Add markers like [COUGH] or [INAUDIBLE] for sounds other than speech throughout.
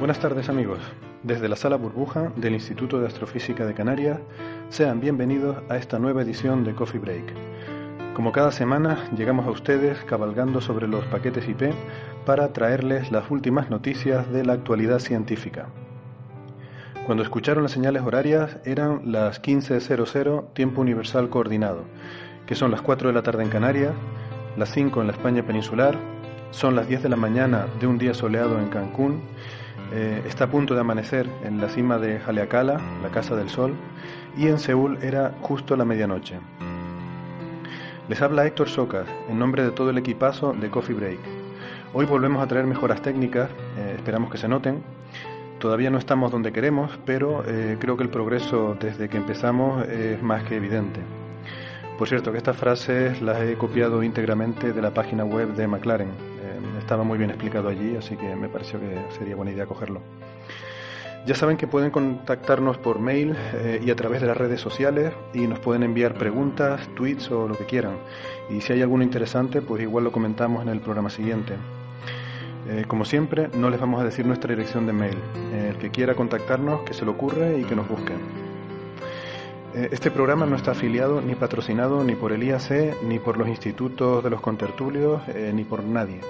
Buenas tardes amigos. Desde la sala burbuja del Instituto de Astrofísica de Canarias, sean bienvenidos a esta nueva edición de Coffee Break. Como cada semana, llegamos a ustedes cabalgando sobre los paquetes IP para traerles las últimas noticias de la actualidad científica. Cuando escucharon las señales horarias eran las 15.00 tiempo universal coordinado, que son las 4 de la tarde en Canarias, las 5 en la España peninsular, son las 10 de la mañana de un día soleado en Cancún eh, está a punto de amanecer en la cima de Haleakala, la Casa del Sol, y en Seúl era justo la medianoche. Les habla Héctor Socas, en nombre de todo el equipazo de Coffee Break. Hoy volvemos a traer mejoras técnicas, eh, esperamos que se noten. Todavía no estamos donde queremos, pero eh, creo que el progreso desde que empezamos es más que evidente. Por cierto, que estas frases las he copiado íntegramente de la página web de McLaren, estaba muy bien explicado allí, así que me pareció que sería buena idea cogerlo. Ya saben que pueden contactarnos por mail eh, y a través de las redes sociales y nos pueden enviar preguntas, tweets o lo que quieran. Y si hay alguno interesante, pues igual lo comentamos en el programa siguiente. Eh, como siempre, no les vamos a decir nuestra dirección de mail. el que quiera contactarnos, que se lo ocurre y que nos busque. Eh, este programa no está afiliado ni patrocinado ni por el IAC, ni por los institutos de los contertulios, ni por nadie.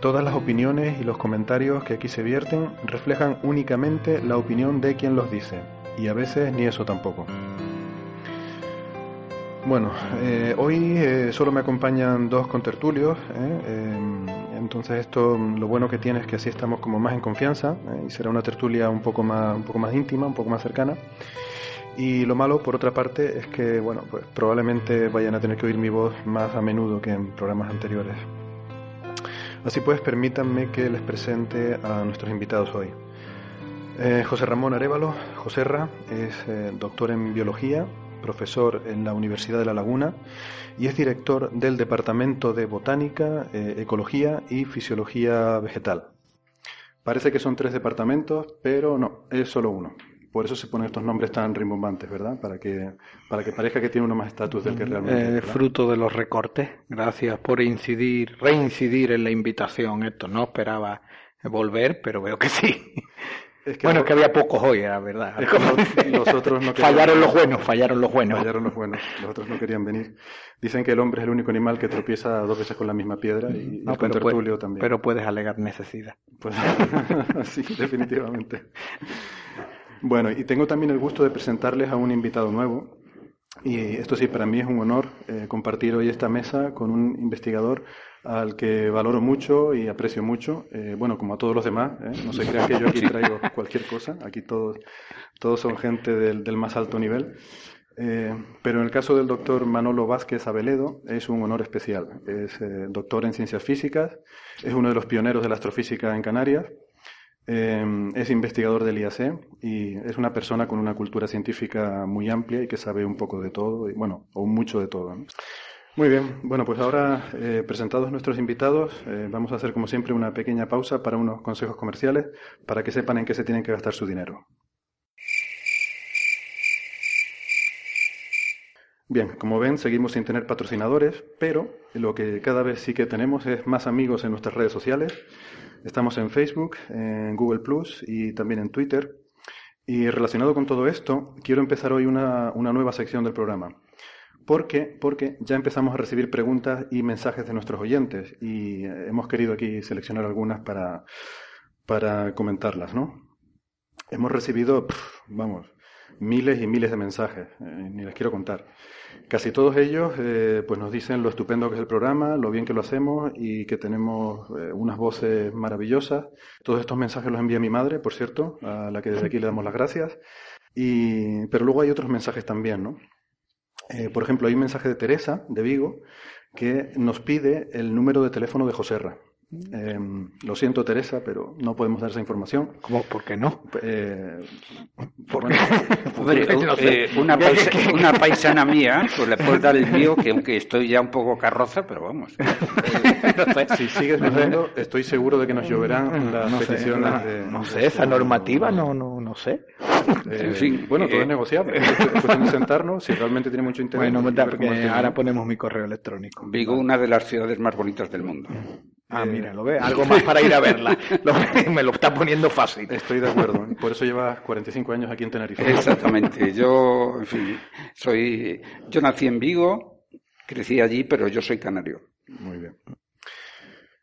Todas las opiniones y los comentarios que aquí se vierten reflejan únicamente la opinión de quien los dice, y a veces ni eso tampoco. Bueno, eh, hoy eh, solo me acompañan dos contertulios, ¿eh? Entonces esto lo bueno que tiene es que así estamos como más en confianza y será una tertulia un poco más un poco más íntima, un poco más cercana. Y lo malo, por otra parte, es que bueno, pues probablemente vayan a tener que oír mi voz más a menudo que en programas anteriores. Así pues, permítanme que les presente a nuestros invitados hoy. Eh, José Ramón Arevalo, Joserra, es eh, doctor en biología, profesor en la Universidad de La Laguna y es director del Departamento de Botánica, eh, Ecología y Fisiología Vegetal. Parece que son tres departamentos, pero no, es solo uno. Por eso se ponen estos nombres tan rimbombantes, ¿verdad? Para que, para que parezca que tiene uno más estatus del que mm, realmente es. Fruto de los recortes. Gracias por incidir, reincidir en la invitación. Esto no esperaba volver, pero veo que sí. Bueno, es que había pocos hoy, la verdad. los, otros no fallaron los buenos, fallaron los buenos. Fallaron los buenos, los otros no querían venir. Dicen que el hombre es el único animal que tropieza dos veces con la misma piedra y, no, el pero, también. Pero puedes alegar necesidad. Pues [LAUGHS] sí, definitivamente. Bueno, y tengo también el gusto de presentarles a un invitado nuevo. Y esto sí, para mí es un honor eh, compartir hoy esta mesa con un investigador al que valoro mucho y aprecio mucho, eh, bueno, como a todos los demás, ¿eh? no se crean que yo aquí traigo cualquier cosa, aquí todos, todos son gente del, del más alto nivel, pero en el caso del doctor Manolo Vázquez Abeledo es un honor especial, es doctor en ciencias físicas, es uno de los pioneros de la astrofísica en Canarias, Em, es investigador del IAC y es una persona con una cultura científica muy amplia y que sabe un poco de todo, y bueno, o mucho de todo. Muy bien, bueno, pues ahora eh, presentados nuestros invitados, eh, vamos a hacer como siempre una pequeña pausa para unos consejos comerciales para que sepan en qué se tienen que gastar su dinero. Bien, como ven, seguimos sin tener patrocinadores, pero lo que cada vez sí que tenemos es más amigos en nuestras redes sociales. Estamos en Facebook, en Google Plus y también en Twitter. Y relacionado con todo esto, quiero empezar hoy una, nueva sección del programa. ¿Por qué? Porque ya empezamos a recibir preguntas y mensajes de nuestros oyentes y hemos querido aquí seleccionar algunas para, para comentarlas, ¿no? Hemos recibido, vamos, miles y miles de mensajes, eh, ni les quiero contar. Casi todos ellos eh, pues nos dicen lo estupendo que es el programa, lo bien que lo hacemos y que tenemos eh, unas voces maravillosas. Todos estos mensajes los envía mi madre, por cierto, a la que desde aquí le damos las gracias. Y, pero luego hay otros mensajes también, ¿no? Eh, por ejemplo, hay un mensaje de Teresa, de Vigo, que nos pide el número de teléfono de Joserra. Eh, lo siento, Teresa, pero no podemos dar esa información. ¿Cómo? ¿Por qué no? Eh, [LAUGHS] [LAUGHS] eh, una, una, paisana mía, pues le puedo dar el mío, que aunque estoy ya un poco carroza, pero vamos. [LAUGHS] si sigues diciendo, estoy seguro de que nos lloverán las peticiones de. No sé, esa normativa, no, no, no sé. Eh, bueno, todo es negociable. Es cuestión de sentarnos, si realmente tiene mucho interés. Bueno, porque ahora ponemos mi correo electrónico. Vigo, una de las ciudades más bonitas del mundo. Ah, mira, lo ve, algo más para ir a verla. [LAUGHS] me lo está poniendo fácil. Estoy de acuerdo. Por eso llevas 45 años aquí en Tenerife. Exactamente. Yo, en fin, soy, yo nací en Vigo, crecí allí, pero yo soy canario. Muy bien.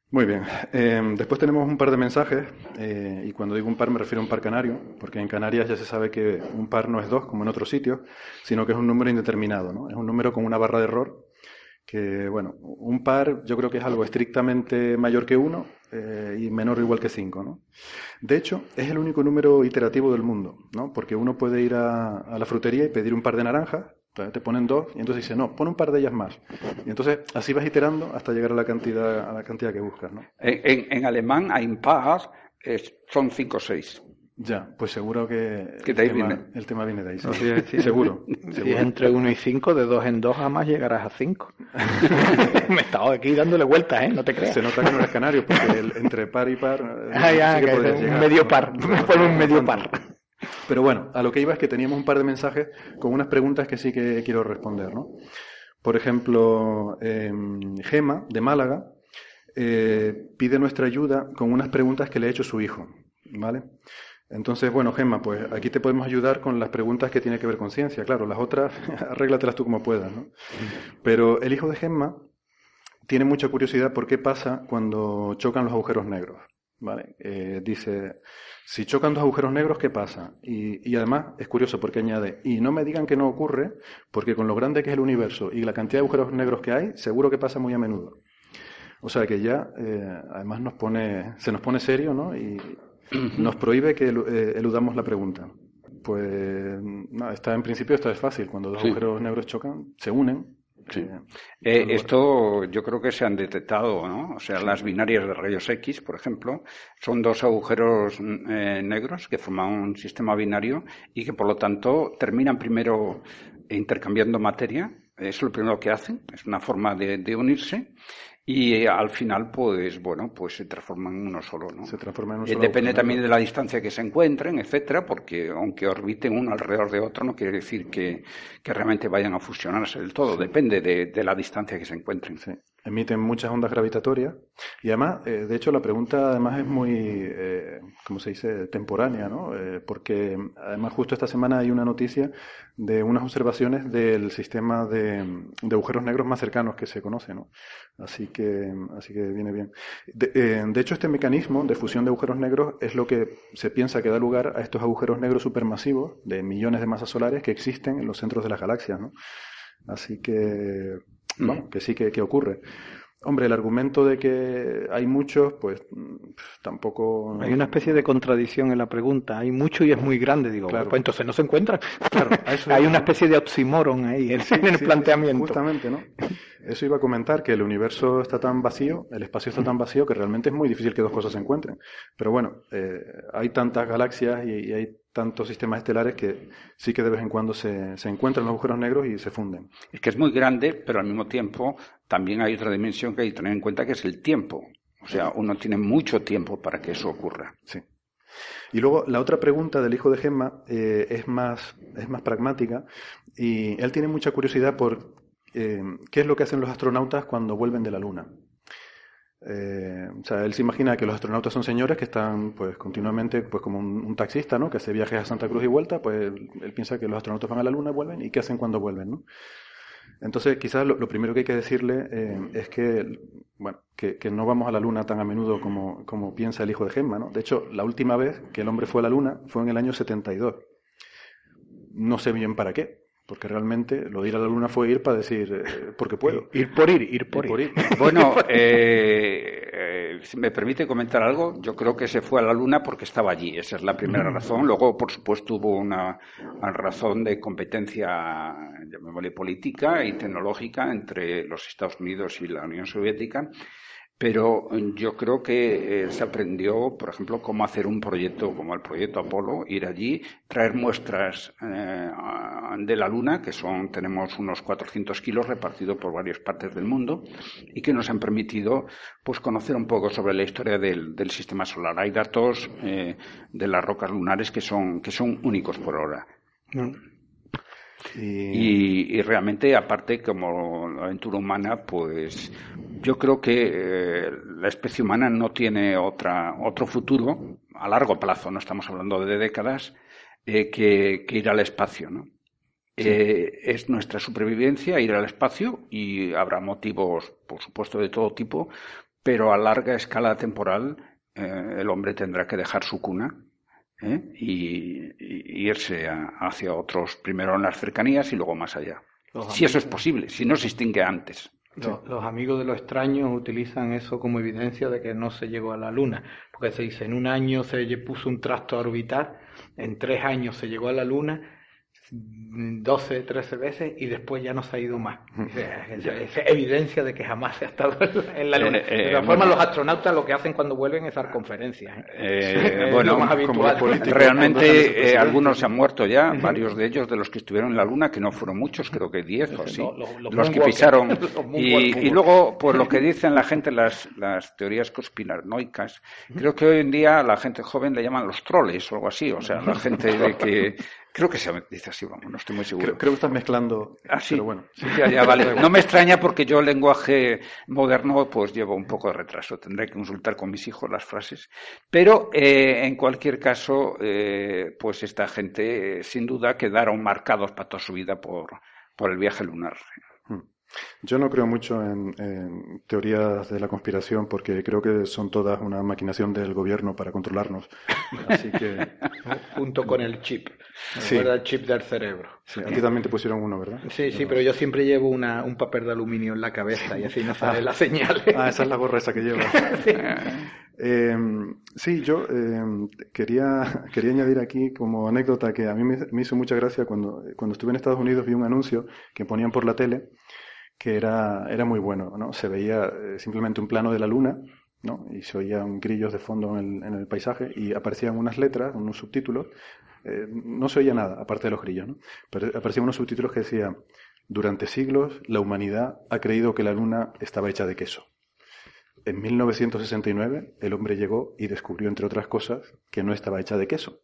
Muy bien. Eh, después tenemos un par de mensajes, eh, y cuando digo un par me refiero a un par canario, porque en Canarias ya se sabe que un par no es dos, como en otros sitios, sino que es un número indeterminado, ¿no? Es un número con una barra de error que, bueno, un par yo creo que es algo estrictamente mayor que uno eh, y menor o igual que cinco, ¿no? De hecho, es el único número iterativo del mundo, ¿no? Porque uno puede ir a, la frutería y pedir un par de naranjas, te ponen dos y entonces dice, no, pon un par de ellas más. Y entonces así vas iterando hasta llegar a la cantidad, a la cantidad que buscas, ¿no? En, en, alemán, ein Paar son cinco o seis. Ya, pues seguro que el, tema, el, tema, viene de ahí. Sí. seguro. [LAUGHS] Si es entre 1 y 5, de 2 en 2 jamás llegarás a 5. [LAUGHS] Me he estado aquí dándole vueltas, ¿eh? No te creas. Se nota que no eres canario, porque el, entre par y par. [LAUGHS] Ah, ya, que es un medio par. Me pone un medio par. Pero bueno, a lo que iba es que teníamos un par de mensajes con unas preguntas que sí que quiero responder, ¿no? Por ejemplo, eh, Gema, de Málaga, eh, pide nuestra ayuda con unas preguntas que le ha hecho su hijo, ¿vale? Entonces, bueno, Gemma, pues aquí te podemos ayudar con las preguntas que tienen que ver con ciencia. Claro, las otras, [LAUGHS] arréglatelas tú como puedas, ¿no? Pero el hijo de Gemma tiene mucha curiosidad por qué pasa cuando chocan los agujeros negros, ¿vale? Eh, dice, si chocan dos agujeros negros, ¿qué pasa? Y, y, además es curioso porque añade, y no me digan que no ocurre, porque con lo grande que es el universo y la cantidad de agujeros negros que hay, seguro que pasa muy a menudo. O sea que ya, eh, además nos pone, se nos pone serio, ¿no? Y, [CLEARS THROAT] nos prohíbe que eh, eludamos la pregunta. Pues no, está en principio esto es fácil. Cuando dos agujeros negros chocan, se unen. Eh, eh, esto yo creo que se han detectado, ¿no? O sea, las binarias de rayos X, por ejemplo, son dos agujeros negros que forman un sistema binario y que por lo tanto terminan primero intercambiando materia. Es lo primero que hacen, es una forma de unirse y al final, pues bueno, pues se transforma en uno solo, ¿no? Se transforma en uno eh, solo. Depende también de la distancia que se encuentren, etcétera, porque aunque orbiten uno alrededor de otro, no quiere decir que, que realmente vayan a fusionarse del todo. Depende de, de, la distancia que se encuentren. Sí emiten muchas ondas gravitatorias y además, eh, de hecho, la pregunta además es muy, eh, ¿cómo se dice?, temporánea, ¿no? Eh, porque además justo esta semana hay una noticia de unas observaciones del sistema de, agujeros negros más cercanos que se conoce, ¿no? Así que, así que viene bien. De, eh, de, hecho, este mecanismo de fusión de agujeros negros es lo que se piensa que da lugar a estos agujeros negros supermasivos de millones de masas solares que existen en los centros de las galaxias, ¿no? Así que bueno, que sí que, ocurre. Hombre, el argumento de que hay muchos, pues tampoco. Hay una especie de contradicción en la pregunta. Hay mucho y es muy grande. Digo, claro. pues entonces no se encuentran. Claro, [LAUGHS] hay una especie de oxímoron ahí en, el planteamiento. Justamente, ¿no? Eso iba a comentar, que el universo está tan vacío, el espacio está tan vacío, que realmente es muy difícil que dos cosas se encuentren. Pero bueno, eh, hay tantas galaxias y, y hay tantos sistemas estelares que sí que de vez en cuando se, se, encuentran los agujeros negros y se funden. Es que es muy grande, pero al mismo tiempo también hay otra dimensión que hay que tener en cuenta que es el tiempo. O sea, uno tiene mucho tiempo para que eso ocurra. Sí. Y luego la otra pregunta del hijo de Gemma eh, es, más, es más pragmática y él tiene mucha curiosidad por eh, qué es lo que hacen los astronautas cuando vuelven de la Luna. Eh, o sea, él se imagina que los astronautas son señores que están, pues, continuamente, pues, como un, taxista, ¿no? Que hace viajes a Santa Cruz y vuelta, pues, él, piensa que los astronautas van a la Luna vuelven, ¿y qué hacen cuando vuelven, no? Entonces, quizás lo, primero que hay que decirle eh, es que, bueno, que, no vamos a la Luna tan a menudo como, como piensa el hijo de Gemma, ¿no? De hecho, la última vez que el hombre fue a la Luna fue en el año 72. No sé bien para qué, porque realmente lo de ir a la luna fue ir para decir, eh, porque puedo. Ir por ir, ir por ir. [LAUGHS] Bueno, eh, eh, si me permite comentar algo, yo creo que se fue a la luna porque estaba allí, esa es la primera mm. razón. Luego, por supuesto, hubo una, razón de competencia, llamémosle política y tecnológica entre los Estados Unidos y la Unión Soviética pero yo creo que eh, se aprendió, por ejemplo, cómo hacer un proyecto como el proyecto Apolo, ir allí, traer muestras eh, de la Luna, que son, tenemos unos 400 kilos repartidos por varias partes del mundo, y que nos han permitido, pues, conocer un poco sobre la historia del, sistema solar. Hay datos eh, de las rocas lunares que son, que son únicos por ahora. Y... realmente, aparte, como la aventura humana, pues yo creo que eh, la especie humana no tiene otra, otro futuro a largo plazo, no estamos hablando de décadas, eh, que, ir al espacio. ¿no? Eh, es nuestra supervivencia ir al espacio y habrá motivos, por supuesto, de todo tipo, pero a larga escala temporal el hombre tendrá que dejar su cuna ¿eh? y, irse hacia otros, primero en las cercanías y luego más allá. si eso es posible, si no se extingue antes. Los, amigos de los extraños utilizan eso como evidencia de que no se llegó a la Luna, porque se dice en un año se puso un trasto a orbitar, en tres años se llegó a la Luna 12, 13 veces y después ya no se ha ido más. [LAUGHS] Es, evidencia de que jamás se ha estado en la Luna. Eh, de todas formas, los astronautas lo que hacen cuando vuelven es dar conferencias. ¿eh? Eh, [LAUGHS] bueno, más habitual. realmente algunos se han muerto ya, varios de ellos de los que estuvieron en la Luna, que no fueron muchos, creo que 10 o así, los, que pisaron. [LAUGHS] y, luego, pues lo que dicen la gente, las, las teorías conspiranoicas, creo que hoy en día la gente joven le llaman los troles o algo así, o sea, la gente de que Creo que se dice así, vamos, no estoy muy seguro. Creo, que estás mezclando. Ah, sí. Pero bueno. ya, vale. [LAUGHS] No me extraña porque yo, el lenguaje moderno, pues llevo un poco de retraso. Tendré que consultar con mis hijos las frases. Pero, eh, en cualquier caso, eh, pues esta gente, eh, sin duda, quedaron marcados para toda su vida por, por el viaje lunar. Yo no creo mucho en, teorías de la conspiración porque creo que son todas una maquinación del gobierno para controlarnos. Así que [LAUGHS] junto con el chip, sí. el chip del cerebro. Sí, aquí también te pusieron uno, ¿verdad? Sí, sí, pero yo siempre llevo una, un papel de aluminio en la cabeza y así no sale la señal. [LAUGHS] Ah, esa es la gorra esa que llevo. [LAUGHS] sí. Eh, sí, yo eh, quería, quería añadir aquí como anécdota que a mí me, me hizo mucha gracia cuando, cuando estuve en Estados Unidos vi un anuncio que ponían por la tele que era, era muy bueno, ¿no? Se veía eh, simplemente un plano de la luna, ¿no? Y se oían grillos de fondo en el, en el paisaje y aparecían unas letras, unos subtítulos. Eh, no se oía nada, aparte de los grillos, ¿no? Pero aparecían unos subtítulos que decían, durante siglos la humanidad ha creído que la luna estaba hecha de queso. En 1969 el hombre llegó y descubrió, entre otras cosas, que no estaba hecha de queso.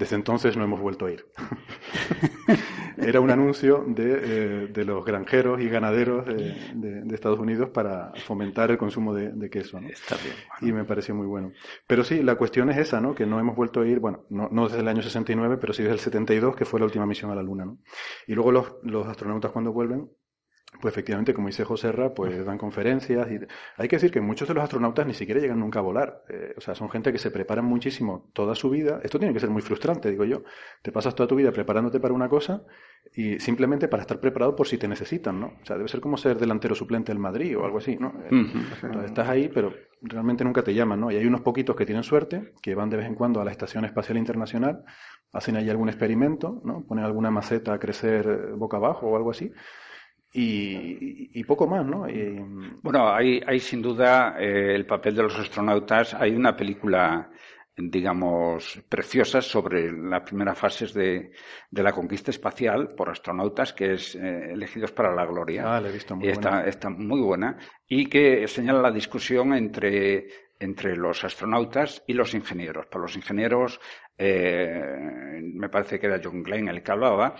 Desde entonces no hemos vuelto a ir. [LAUGHS] Era un anuncio de, eh, de, los granjeros y ganaderos de, de, Estados Unidos para fomentar el consumo de, queso. ¿no? Está bien. Y me pareció muy bueno. Pero sí, la cuestión es esa, ¿no? Que no hemos vuelto a ir, bueno, no, no desde el año 69, pero sí desde el 72, que fue la última misión a la Luna. ¿no? Y luego los, los astronautas cuando vuelven pues efectivamente, como dice José Ra, pues dan conferencias y hay que decir que muchos de los astronautas ni siquiera llegan nunca a volar. Eh, o sea, son gente que se preparan muchísimo toda su vida. Esto tiene que ser muy frustrante, digo yo. Te pasas toda tu vida preparándote para una cosa y simplemente para estar preparado por si te necesitan, ¿no? O sea, debe ser como ser delantero suplente del Madrid o algo así, ¿no? Entonces, estás ahí, pero realmente nunca te llaman, ¿no? Y hay unos poquitos que tienen suerte, que van de vez en cuando a la Estación Espacial Internacional, hacen ahí algún experimento, ¿no? Ponen alguna maceta a crecer eh, boca abajo o algo así y, poco más, ¿no? Bueno, hay, hay sin duda eh, el papel de los astronautas. Hay una película, digamos, preciosa sobre las primeras fases de, de la conquista espacial por astronautas, que es eh, Elegidos para la Gloria. Ah, la he visto muy y está, está muy buena. Y que señala la discusión entre entre los astronautas y los ingenieros. Para los ingenieros, eh, me parece que era John Glenn el que hablaba,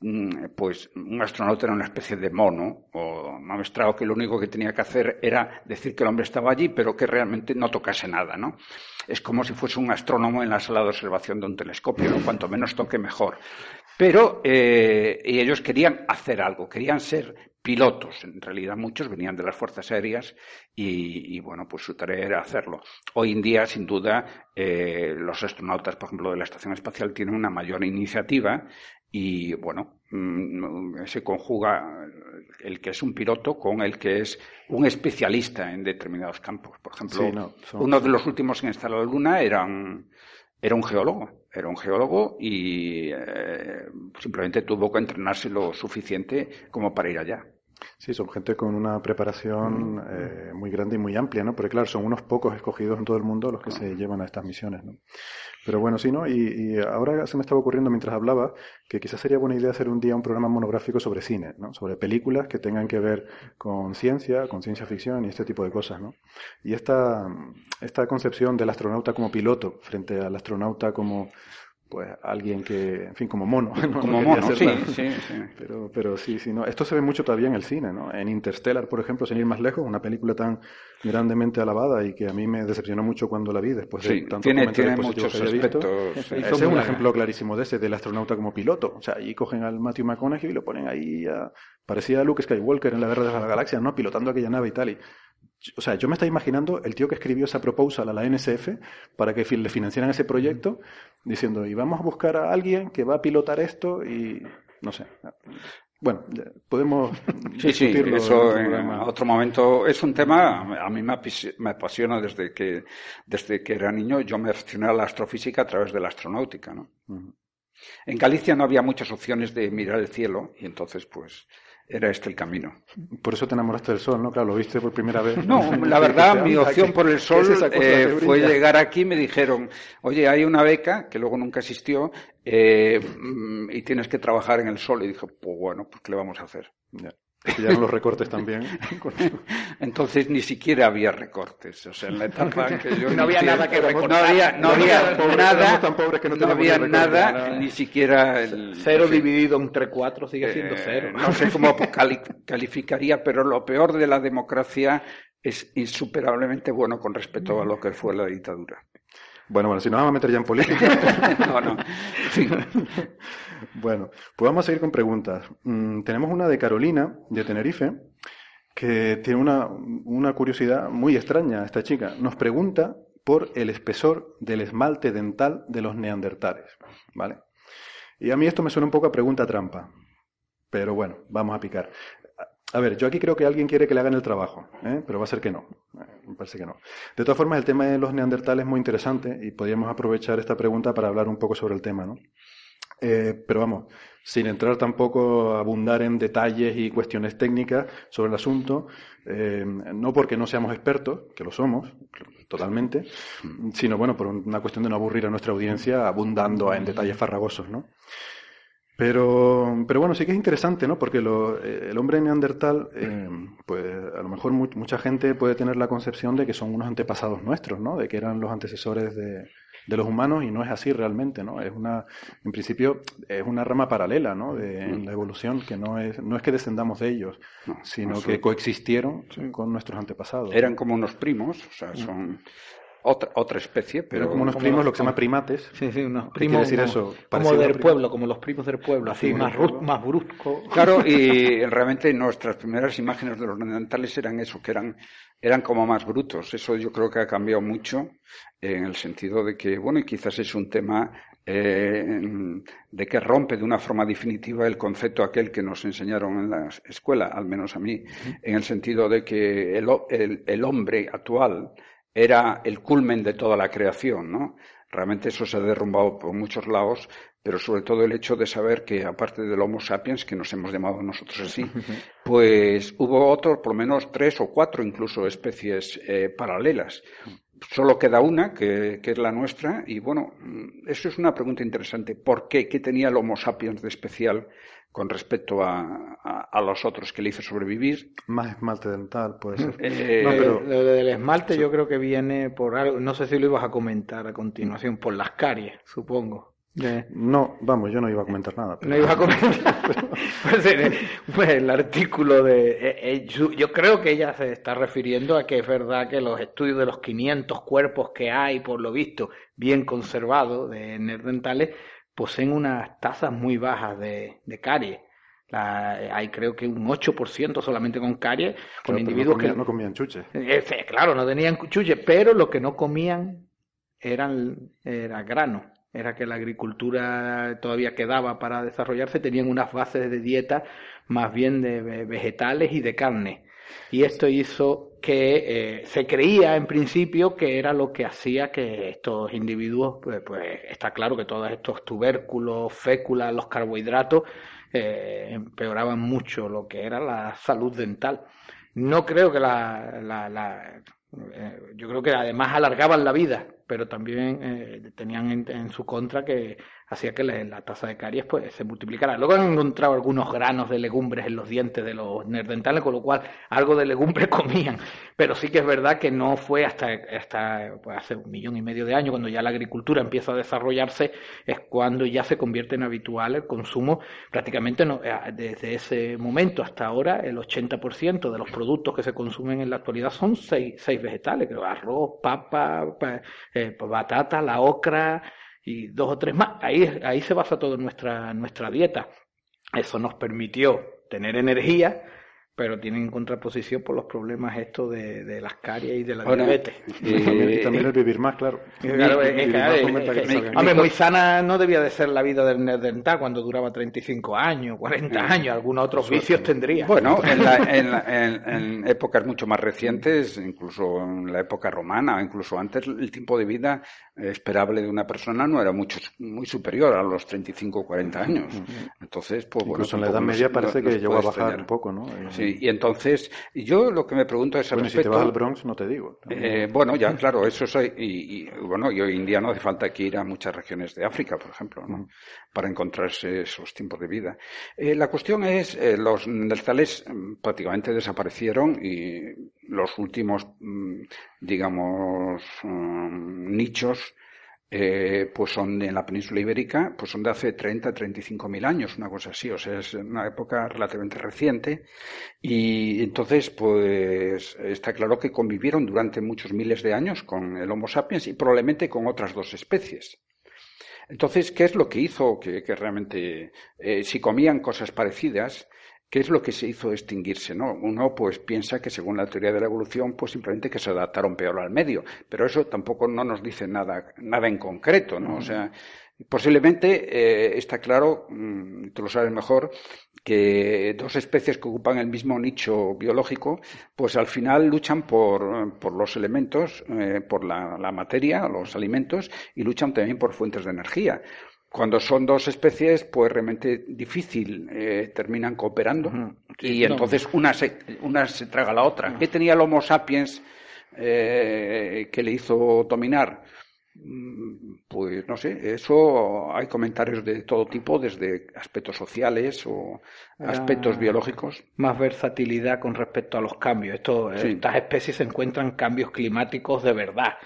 mm, pues un astronauta era una especie de mono o maestrado que lo único que tenía que hacer era decir que el hombre estaba allí, pero que realmente no tocase nada, ¿no? Es como si fuese un astrónomo en la sala de observación de un telescopio, cuanto menos toque mejor. Pero eh, y ellos querían hacer algo, querían ser pilotos. En realidad muchos venían de las fuerzas aéreas y, bueno, pues su tarea era hacerlo. Hoy en día, sin duda, eh, los astronautas, por ejemplo, de la Estación Espacial tienen una mayor iniciativa y bueno, mm, se conjuga el que es un piloto con el que es un especialista en determinados campos. Por ejemplo, uno de los últimos en estar en la Luna era un, era un geólogo. Era un geólogo y eh, simplemente tuvo que entrenarse lo suficiente como para ir allá. Sí, son gente con una preparación mm. eh, muy grande y muy amplia, ¿no? Porque claro, son unos pocos escogidos en todo el mundo los que se llevan a estas misiones, ¿no? Pero bueno, sí, ¿no? Y, ahora se me estaba ocurriendo mientras hablaba que quizás sería buena idea hacer un día un programa monográfico sobre cine, ¿no? Sobre películas que tengan que ver con ciencia, con ciencia ficción y este tipo de cosas, ¿no? Y esta, esta concepción del astronauta como piloto frente al astronauta como pues alguien que, en fin, como mono. [LAUGHS] Como mono, sí, sí, sí, Pero, pero sí, sí, no. Esto se ve mucho todavía en el cine, ¿no? En Interstellar, por ejemplo, sin ir más lejos, una película tan grandemente alabada y que a mí me decepcionó mucho cuando la vi, después de tantos tiene, tiene muchos que aspectos. Ese es un ejemplo clarísimo de ese, del astronauta como piloto. O sea, ahí cogen al Matthew McConaughey y lo ponen ahí a... Parecía a Luke Skywalker en la Guerra de las Galaxias, ¿no? Pilotando aquella nave y tal. Y o sea, yo me estoy imaginando el tío que escribió esa proposal a la NSF para que le financiaran ese proyecto, diciendo, y vamos a buscar a alguien que va a pilotar esto y no sé. Bueno, podemos. Sí, sí, eso en otro momento es un tema. A mí me apasiona desde que, desde que era niño. Yo me aficioné a la astrofísica a través de la astronáutica, ¿no? En Galicia no había muchas opciones de mirar el cielo y entonces, pues, era este el camino. Por eso te enamoraste del sol, ¿no? Claro, lo viste por primera vez. No, [LAUGHS] la verdad, mi opción por el sol eh, fue llegar aquí y me dijeron, oye, hay una beca, que luego nunca existió, eh, y tienes que trabajar en el sol. Y dije, pues bueno, pues ¿qué le vamos a hacer? ya los recortes también. [LAUGHS] Entonces ni siquiera había recortes. O sea, en la etapa en que yo [LAUGHS] no había nada que recortar. No había, no había nada, no, había nada, ni siquiera el, cero dividido entre cuatro sigue siendo eh, cero. No sé cómo calificaría, pero lo peor de la democracia es insuperablemente bueno con respecto a lo que fue la dictadura. Bueno, bueno, si nos vamos a meter ya en política. [LAUGHS] no, no. Bueno, pues vamos a seguir con preguntas. Mm, tenemos una de Carolina, de Tenerife, que tiene una, una curiosidad muy extraña, esta chica. Nos pregunta por el espesor del esmalte dental de los neandertales. ¿Vale? Y a mí esto me suena un poco a pregunta trampa. Pero bueno, vamos a picar. A ver, yo aquí creo que alguien quiere que le hagan el trabajo, ¿eh? pero va a ser que no. Eh, me parece que no. De todas formas, el tema de los neandertales es muy interesante y podríamos aprovechar esta pregunta para hablar un poco sobre el tema, ¿no? Eh, pero vamos, sin entrar tampoco a abundar en detalles y cuestiones técnicas sobre el asunto, no porque no seamos expertos, que lo somos, totalmente, sino bueno, por una cuestión de no aburrir a nuestra audiencia abundando en detalles farragosos, ¿no? Pero, pero bueno, sí que es interesante, ¿no? Porque lo, eh, el hombre neandertal, eh, pues a lo mejor mucha gente puede tener la concepción de que son unos antepasados nuestros, ¿no? De que eran los antecesores de, de los humanos y no es así realmente, ¿no? Es una, en principio, es una rama paralela, ¿no? De, en la evolución, que no es, no es que descendamos de ellos, sino que coexistieron con nuestros antepasados. Eran como unos primos, o sea, son otra, otra especie, pero... como unos primos, lo que se llama primates. Sí, sí, unos primos. decir eso? Como del pueblo, como los primos del pueblo, así, más, más brusco. Claro, y [LAUGHS] realmente nuestras primeras imágenes de los neandertales eran eso, que eran, eran como más brutos. Eso yo creo que ha cambiado mucho en el sentido de que, bueno, y quizás es un tema eh, de que rompe de una forma definitiva el concepto aquel que nos enseñaron en la escuela, al menos a mí, en el sentido de que el, el, el hombre actual era el culmen de toda la creación, ¿no? Realmente eso se ha derrumbado por muchos lados, pero sobre todo el hecho de saber que, aparte del Homo sapiens, que nos hemos llamado nosotros así, [LAUGHS] pues hubo otros, por lo menos tres o cuatro incluso especies eh, paralelas. Solo queda una, que, que, es la nuestra, y bueno, eso es una pregunta interesante. ¿Por qué? ¿Qué tenía el Homo sapiens de especial con respecto a, a, los otros que le hizo sobrevivir. Más esmalte dental, puede ser. Eh, no, pero... Lo del esmalte yo creo que viene por algo, no sé si lo ibas a comentar a continuación, por las caries, supongo. No, vamos, yo no iba a comentar nada. No iba a comentar. [LAUGHS] pues, pues, el artículo de. Eh, eh, yo creo que ella se está refiriendo a que es verdad que los estudios de los 500 cuerpos que hay, por lo visto, bien conservados de dentales, poseen unas tasas muy bajas de, de caries. hay creo que un 8% solamente con caries, con individuos que no comían chuches. claro, no tenían chuches, pero lo que no comían eran era grano. Era que la agricultura todavía quedaba para desarrollarse, tenían unas bases de dieta más bien de vegetales y de carne. Y esto hizo que eh, se creía en principio que era lo que hacía que estos individuos, pues, pues está claro que todos estos tubérculos, féculas, los carbohidratos, eh, empeoraban mucho lo que era la salud dental. No creo que la, la, eh, yo creo que además alargaban la vida, pero también eh, tenían en, su contra que hacía que la, tasa de caries pues se multiplicara. Luego han encontrado algunos granos de legumbres en los dientes de los nerdentales, con lo cual algo de legumbre [LAUGHS] comían. Pero sí que es verdad que no fue hasta, hasta pues, hace un millón y medio de años, cuando ya la agricultura empieza a desarrollarse, es cuando ya se convierte en habitual el consumo. Prácticamente no, eh, desde ese momento hasta ahora, el 80% de los productos que se consumen en la actualidad son seis, seis vegetales, arroz, papa, eh, pues, batata, la ocra, y dos o tres más. Ahí, ahí se basa toda nuestra, nuestra dieta. Eso nos permitió tener energía pero tienen contraposición por los problemas estos de, de las caries y de la diabetes. Y, también, el vivir más, claro. claro hombre, muy sana no debía de ser la vida del dental cuando duraba 35 años, 40 años, algunos otros vicios tendría. Bueno, en, en, épocas mucho más recientes, incluso en la época romana, incluso antes, el tiempo de vida esperable de una persona no era mucho muy superior a los 35 o 40 años. Entonces, pues bueno. Incluso en la Edad Media parece que llegó a bajar un poco, ¿no? y entonces, yo lo que me pregunto es bueno, si te vas al Bronx, no te digo. Eh, bueno, ya, claro, eso soy. Y, bueno, y hoy en día no hace falta que ir a muchas regiones de África, por ejemplo, ¿no? para encontrarse esos tiempos de vida. Eh, la cuestión es, eh, los neandertales mm, prácticamente desaparecieron y los últimos, mm, digamos, mm, nichos eh, pues son en la península ibérica, pues son de hace 30, 35 mil años, una cosa así, o sea, es una época relativamente reciente y entonces pues está claro que convivieron durante muchos miles de años con el Homo sapiens y probablemente con otras dos especies. Entonces, ¿qué es lo que hizo que, realmente, eh, si comían cosas parecidas, ¿Qué es lo que se hizo extinguirse? ¿no? Uno pues piensa que según la teoría de la evolución, pues simplemente que se adaptaron peor al medio, pero eso tampoco no nos dice nada, nada en concreto, ¿no? O sea, posiblemente eh, está claro, mm, tú lo sabes mejor, que dos especies que ocupan el mismo nicho biológico, pues al final luchan por, por los elementos, eh, por la, la materia, los alimentos, y luchan también por fuentes de energía cuando son dos especies, pues realmente difícil eh, terminan cooperando y entonces una se, una se traga a la otra. ¿Qué tenía el Homo sapiens eh, que le hizo dominar? Mm, pues no sé, eso hay comentarios de todo tipo, desde aspectos sociales o aspectos biológicos. Más versatilidad con respecto a los cambios. Esto, Estas especies se encuentran cambios climáticos de verdad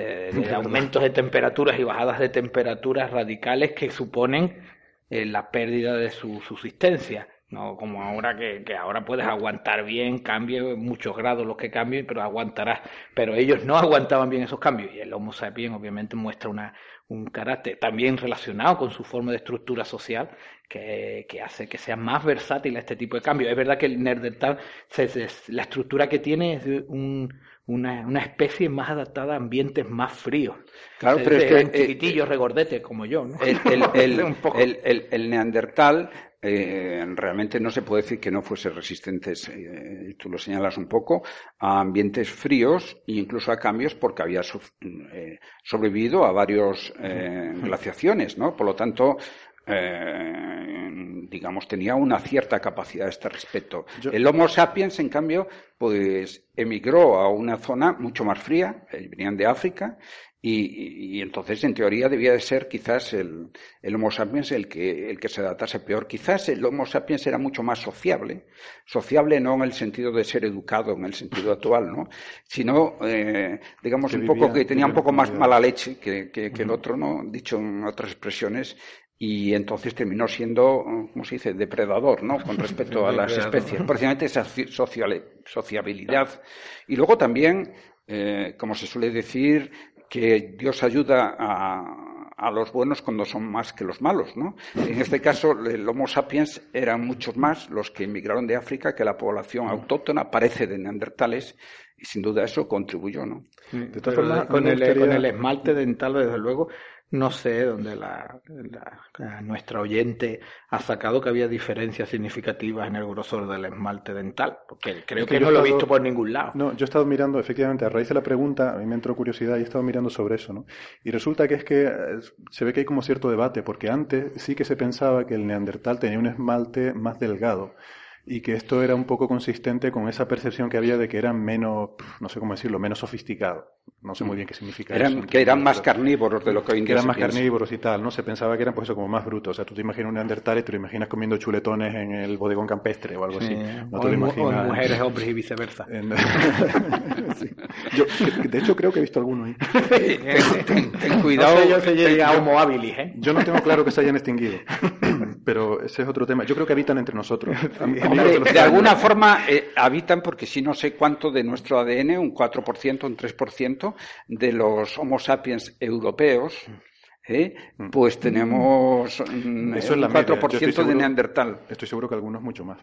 de, aumentos de temperaturas y bajadas de temperaturas radicales que suponen eh, la pérdida de su subsistencia. No como ahora que, que, ahora puedes aguantar bien, cambie muchos grados los que cambien, pero aguantarás. Pero ellos no aguantaban bien esos cambios. Y el Homo sapiens obviamente muestra una, un carácter también relacionado con su forma de estructura social que, que hace que sea más versátil a este tipo de cambios. Es verdad que el Nerdental, la estructura que tiene es un, una, una, especie más adaptada a ambientes más fríos. Claro, pero es que. Un chiquitillo, regordete, como yo. ¿no? [LAUGHS] El, el, el, neandertal eh, realmente no se puede decir que no fuese resistente, eh, tú lo señalas un poco, a ambientes fríos e incluso a cambios porque había eh, sobrevivido a varios glaciaciones, ¿no? Por lo tanto, eh, digamos, tenía una cierta capacidad a este respecto. El Homo sapiens, en cambio, pues emigró a una zona mucho más fría, eh, venían de África, y, entonces, en teoría, debía de ser quizás el, el, Homo sapiens el que, el que se adaptase peor. Quizás el Homo sapiens era mucho más sociable, sociable no en el sentido de ser educado, en el sentido actual, ¿no? Sino, eh, digamos, un poco que tenía un poco más mala leche que, que, que el otro, ¿no? Dicho en otras expresiones, y entonces terminó siendo, ¿cómo se dice?, depredador, ¿no?, con respecto a las especies. Precisamente esa sociabilidad. Y luego también, eh, como se suele decir, que Dios ayuda a, a los buenos cuando son más que los malos, ¿no? En este caso, el Homo sapiens eran muchos más los que emigraron de África que la población autóctona, parece de neandertales, y sin duda eso contribuyó, ¿no? de todas formas, con el, con el esmalte dental, desde luego, no sé dónde la, nuestra oyente ha sacado que había diferencias significativas en el grosor del esmalte dental, porque creo que, no lo he visto por ningún lado. No, yo he estado mirando, efectivamente, a raíz de la pregunta, a mí me entró curiosidad y he estado mirando sobre eso, ¿no? Y resulta que es que eh, se ve que hay como cierto debate, porque antes sí que se pensaba que el neandertal tenía un esmalte más delgado y que esto era un poco consistente con esa percepción que había de que eran menos, no sé cómo decirlo, menos sofisticados. No sé muy bien qué significa eso. Que eran más carnívoros de lo que hoy en día Que eran más carnívoros y tal, ¿no? Se pensaba que eran pues eso, como más brutos. O sea, tú te imaginas un neandertal y te lo imaginas comiendo chuletones en el bodegón campestre o algo así. No o, te lo imaginas... mujeres, hombres y viceversa. [LAUGHS] yo, de hecho, creo que he visto alguno ahí. [LAUGHS] ten, cuidado. No sé yo si a Homo habilis, ¿eh? Yo no tengo claro que se hayan extinguido. Pero ese es otro tema. Yo creo que habitan entre nosotros. [LAUGHS] de, alguna forma eh, habitan porque si no sé cuánto de nuestro ADN, un 4%, un 3% de los Homo sapiens europeos, ¿eh? pues tenemos mm, Eso un 4% de neandertal. Estoy seguro que algunos mucho más.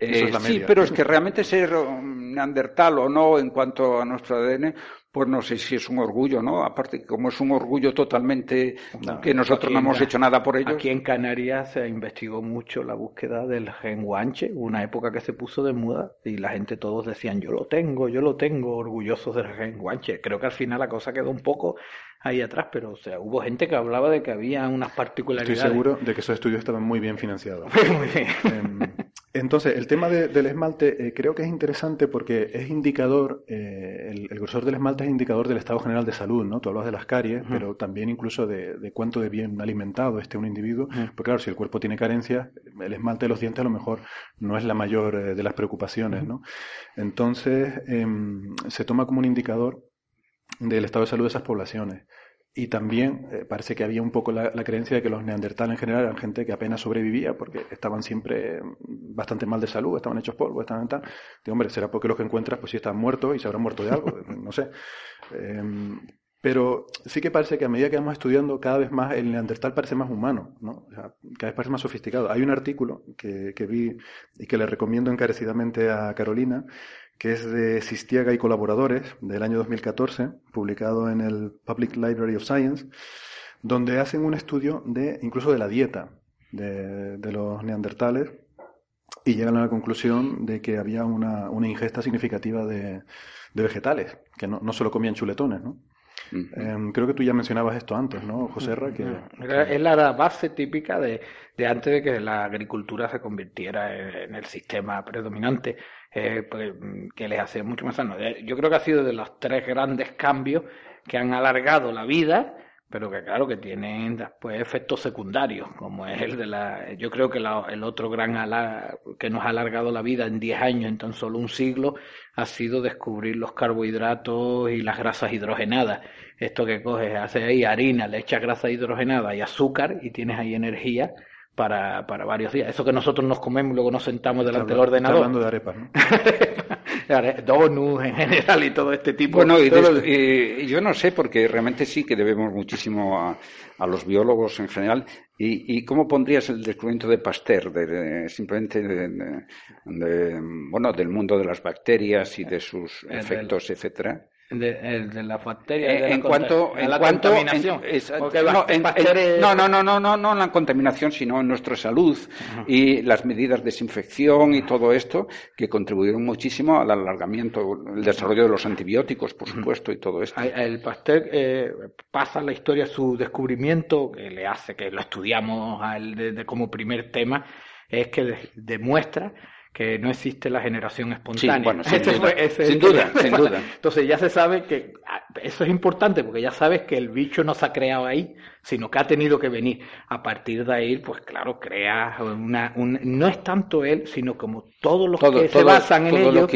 Eh, sí, pero es que realmente ser neandertal o no en cuanto a nuestro ADN, pues no sé si es un orgullo, ¿no? Aparte, como es un orgullo totalmente que nosotros no hemos hecho nada por ellos. Aquí en Canarias se investigó mucho la búsqueda del gen guanche, una época que se puso de moda y la gente todos decían, yo lo tengo, yo lo tengo, orgullosos del gen guanche. Creo que al final la cosa quedó un poco ahí atrás, pero o sea, hubo gente que hablaba de que había unas particularidades. Estoy seguro de que esos estudios estaban muy bien financiados. [LAUGHS] muy bien. Em, entonces, el tema del esmalte eh, creo que es interesante porque es indicador, eh, el, grosor del esmalte es indicador del estado general de salud, ¿no? Tú hablas de las caries, pero también incluso de, cuánto de bien alimentado esté un individuo. Porque claro, si el cuerpo tiene carencias, el esmalte de los dientes a lo mejor no es la mayor eh, de las preocupaciones, ¿no? Entonces, em, se toma como un indicador del estado de salud de esas poblaciones. Y también eh, parece que había un poco la, creencia de que los neandertales en general eran gente que apenas sobrevivía porque estaban siempre bastante mal de salud, estaban hechos polvo, estaban tal. Digo, hombre, será porque los que encuentras pues sí están muertos y se habrán muerto de algo, [LAUGHS] no sé. Em, pero sí que parece que a medida que vamos estudiando cada vez más el neandertal parece más humano, ¿no? cada vez parece más sofisticado. Hay un artículo que, que vi y que le recomiendo encarecidamente a Carolina, que es de Sistiaga y colaboradores del año 2014, publicado en el Public Library of Science, donde hacen un estudio de incluso de la dieta de, los neandertales y llegan a la conclusión de que había una, ingesta significativa de, vegetales, que no, no solo comían chuletones, ¿no? Em, creo que tú ya mencionabas esto antes, ¿no, José Ra? Que, Es la base típica de, antes de que la agricultura se convirtiera en, el sistema predominante, eh, pues, que les hace mucho más sano. Eh, yo creo que ha sido de los tres grandes cambios que han alargado la vida pero que claro que tienen después efectos secundarios, como es el de la... Yo creo que el otro gran que nos ha alargado la vida en 10 años, en tan solo un siglo, ha sido descubrir los carbohidratos y las grasas hidrogenadas. Esto que coges, haces ahí harina, le echas grasa hidrogenada y azúcar y tienes ahí energía para, para varios días. Eso que nosotros nos comemos y luego nos sentamos delante del ordenador. hablando de arepas, ¿no? [LAUGHS] donuts en general y todo este tipo. Bueno, y yo no sé, porque realmente sí que debemos muchísimo a, a los biólogos en general. ¿Y, y cómo pondrías el descubrimiento de Pasteur, de, simplemente de, bueno, del mundo de las bacterias y de sus efectos, etcétera? De, de la bacteria. Eh, en, cuanto, en la cuanto, contaminación. no, no, no, no, no, no, en la contaminación, sino en nuestra salud y las medidas de desinfección y todo esto que contribuyeron muchísimo al alargamiento, el desarrollo de los antibióticos, por supuesto, y todo esto. El Pasteur eh, pasa la historia, su descubrimiento, que le hace que lo estudiamos como primer tema, es que demuestra que no existe la generación espontánea. Sí, bueno, [LAUGHS] sin, duda, [LAUGHS] sin, duda, Entonces ya se sabe que ah, eso es importante porque ya sabes que el bicho no se ha creado ahí, sino que ha tenido que venir. A partir de ahí, pues claro, crea una... no es tanto él, sino como todos los que se basan en ello.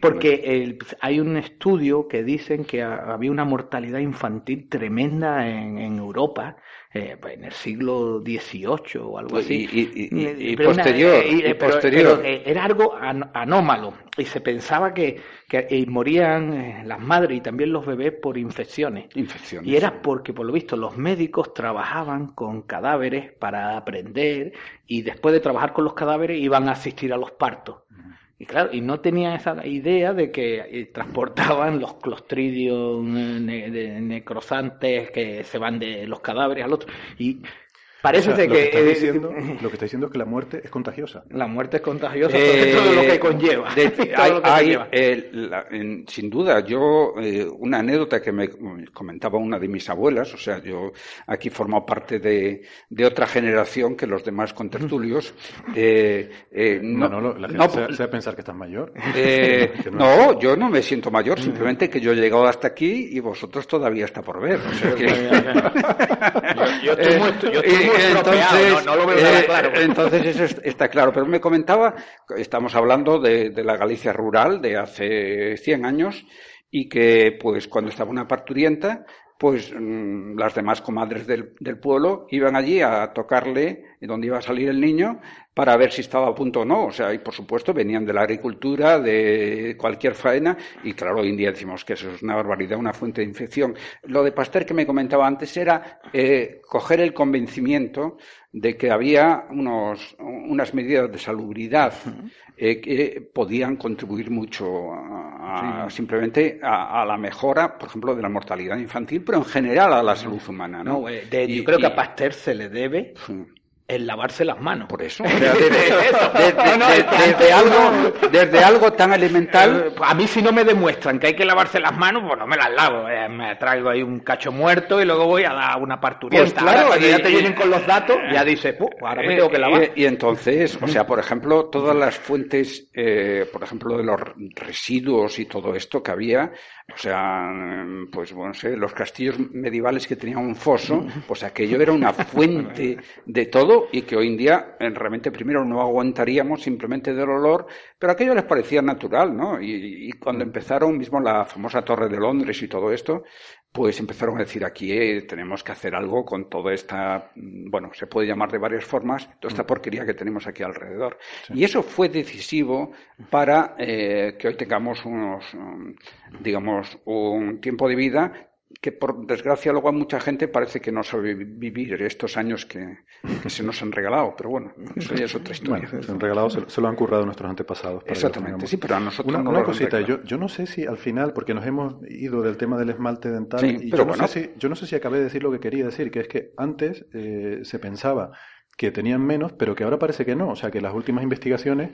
Porque hay un estudio que dicen que había una mortalidad infantil tremenda en, en Europa eh, pues, en el siglo XVIII o algo así. Y, posterior. posterior. era algo anómalo y se pensaba que, que morían eh, las madres y también los bebés por infecciones. Infecciones. Y era porque, por lo visto, los médicos trabajaban con cadáveres para aprender y después de trabajar con los cadáveres iban a asistir a los partos. Y claro, y no tenían esa idea de que eh, transportaban los clostridios necrosantes que se van de los cadáveres al otro. Y Parece que, lo que, está diciendo, [LAUGHS] lo que está diciendo es que la muerte es contagiosa. La muerte es contagiosa, eh, todo lo que conlleva. sin duda, yo eh, una anécdota que me comentaba una de mis abuelas, o sea, yo aquí formo parte de, de otra generación que los demás contertulios. [LAUGHS] Eh, eh, no, no, no, la gente se, pensar que estás mayor. Eh, [LAUGHS] no, yo no me siento mayor, simplemente que yo he llegado hasta aquí y vosotros todavía está por ver. O sea que... yo, estoy muy, yo estoy entonces, no, lo veo nada eh, claro. entonces eso está claro. Pero me comentaba, estamos hablando de, la Galicia rural de hace 100 años y que pues cuando estaba una parturienta pues mm, las demás comadres del, del, pueblo iban allí a tocarle donde iba a salir el niño para ver si estaba a punto o no. O sea, y por supuesto venían de la agricultura, de cualquier faena, y claro, hoy en día decimos que eso es una barbaridad, una fuente de infección. Lo de Pasteur que me comentaba antes era eh, coger el convencimiento de que había unos, unas medidas de salubridad eh, que podían contribuir mucho a, simplemente a, la mejora, por ejemplo, de la mortalidad infantil, pero en general a la salud humana. ¿no? Eh, yo creo que a Pasteur se le debe el lavarse las manos. Por eso. desde, algo, tan elemental. Eh, a mí si no me demuestran que hay que lavarse las manos, pues no me las lavo. Eh, me traigo ahí un cacho muerto y luego voy a dar una parturienta. Pues claro, cuando ya te vienen con los datos, ya dice, ahora me tengo que lavar. Y, entonces, o sea, por ejemplo, todas las fuentes, eh, por ejemplo, de los residuos y todo esto que había, o sea, pues bueno, sé, los castillos medievales que tenían un foso, pues aquello era una fuente de todo y que hoy en día realmente primero no aguantaríamos simplemente del olor, pero aquello les parecía natural, ¿no? Y, y cuando empezaron mismo la famosa Torre de Londres y todo esto, pues empezaron a decir aquí eh, tenemos que hacer algo con toda esta, mm, bueno, se puede llamar de varias formas, toda esta mm. porquería que tenemos aquí alrededor. Y eso fue decisivo para eh, que hoy tengamos unos, mm, digamos, un tiempo de vida que por desgracia luego a mucha gente parece que no sabe vivir estos años que, se nos han regalado, pero bueno, eso ya es otra historia. se han regalado, se, lo han currado nuestros antepasados. Exactamente, sí, pero a nosotros una, una cosita, yo, yo no sé si al final, porque nos hemos ido del tema del esmalte dental, y yo, no sé si, yo no sé si acabé de decir lo que quería decir, que es que antes eh, se pensaba que tenían menos, pero que ahora parece que no, o sea que las últimas investigaciones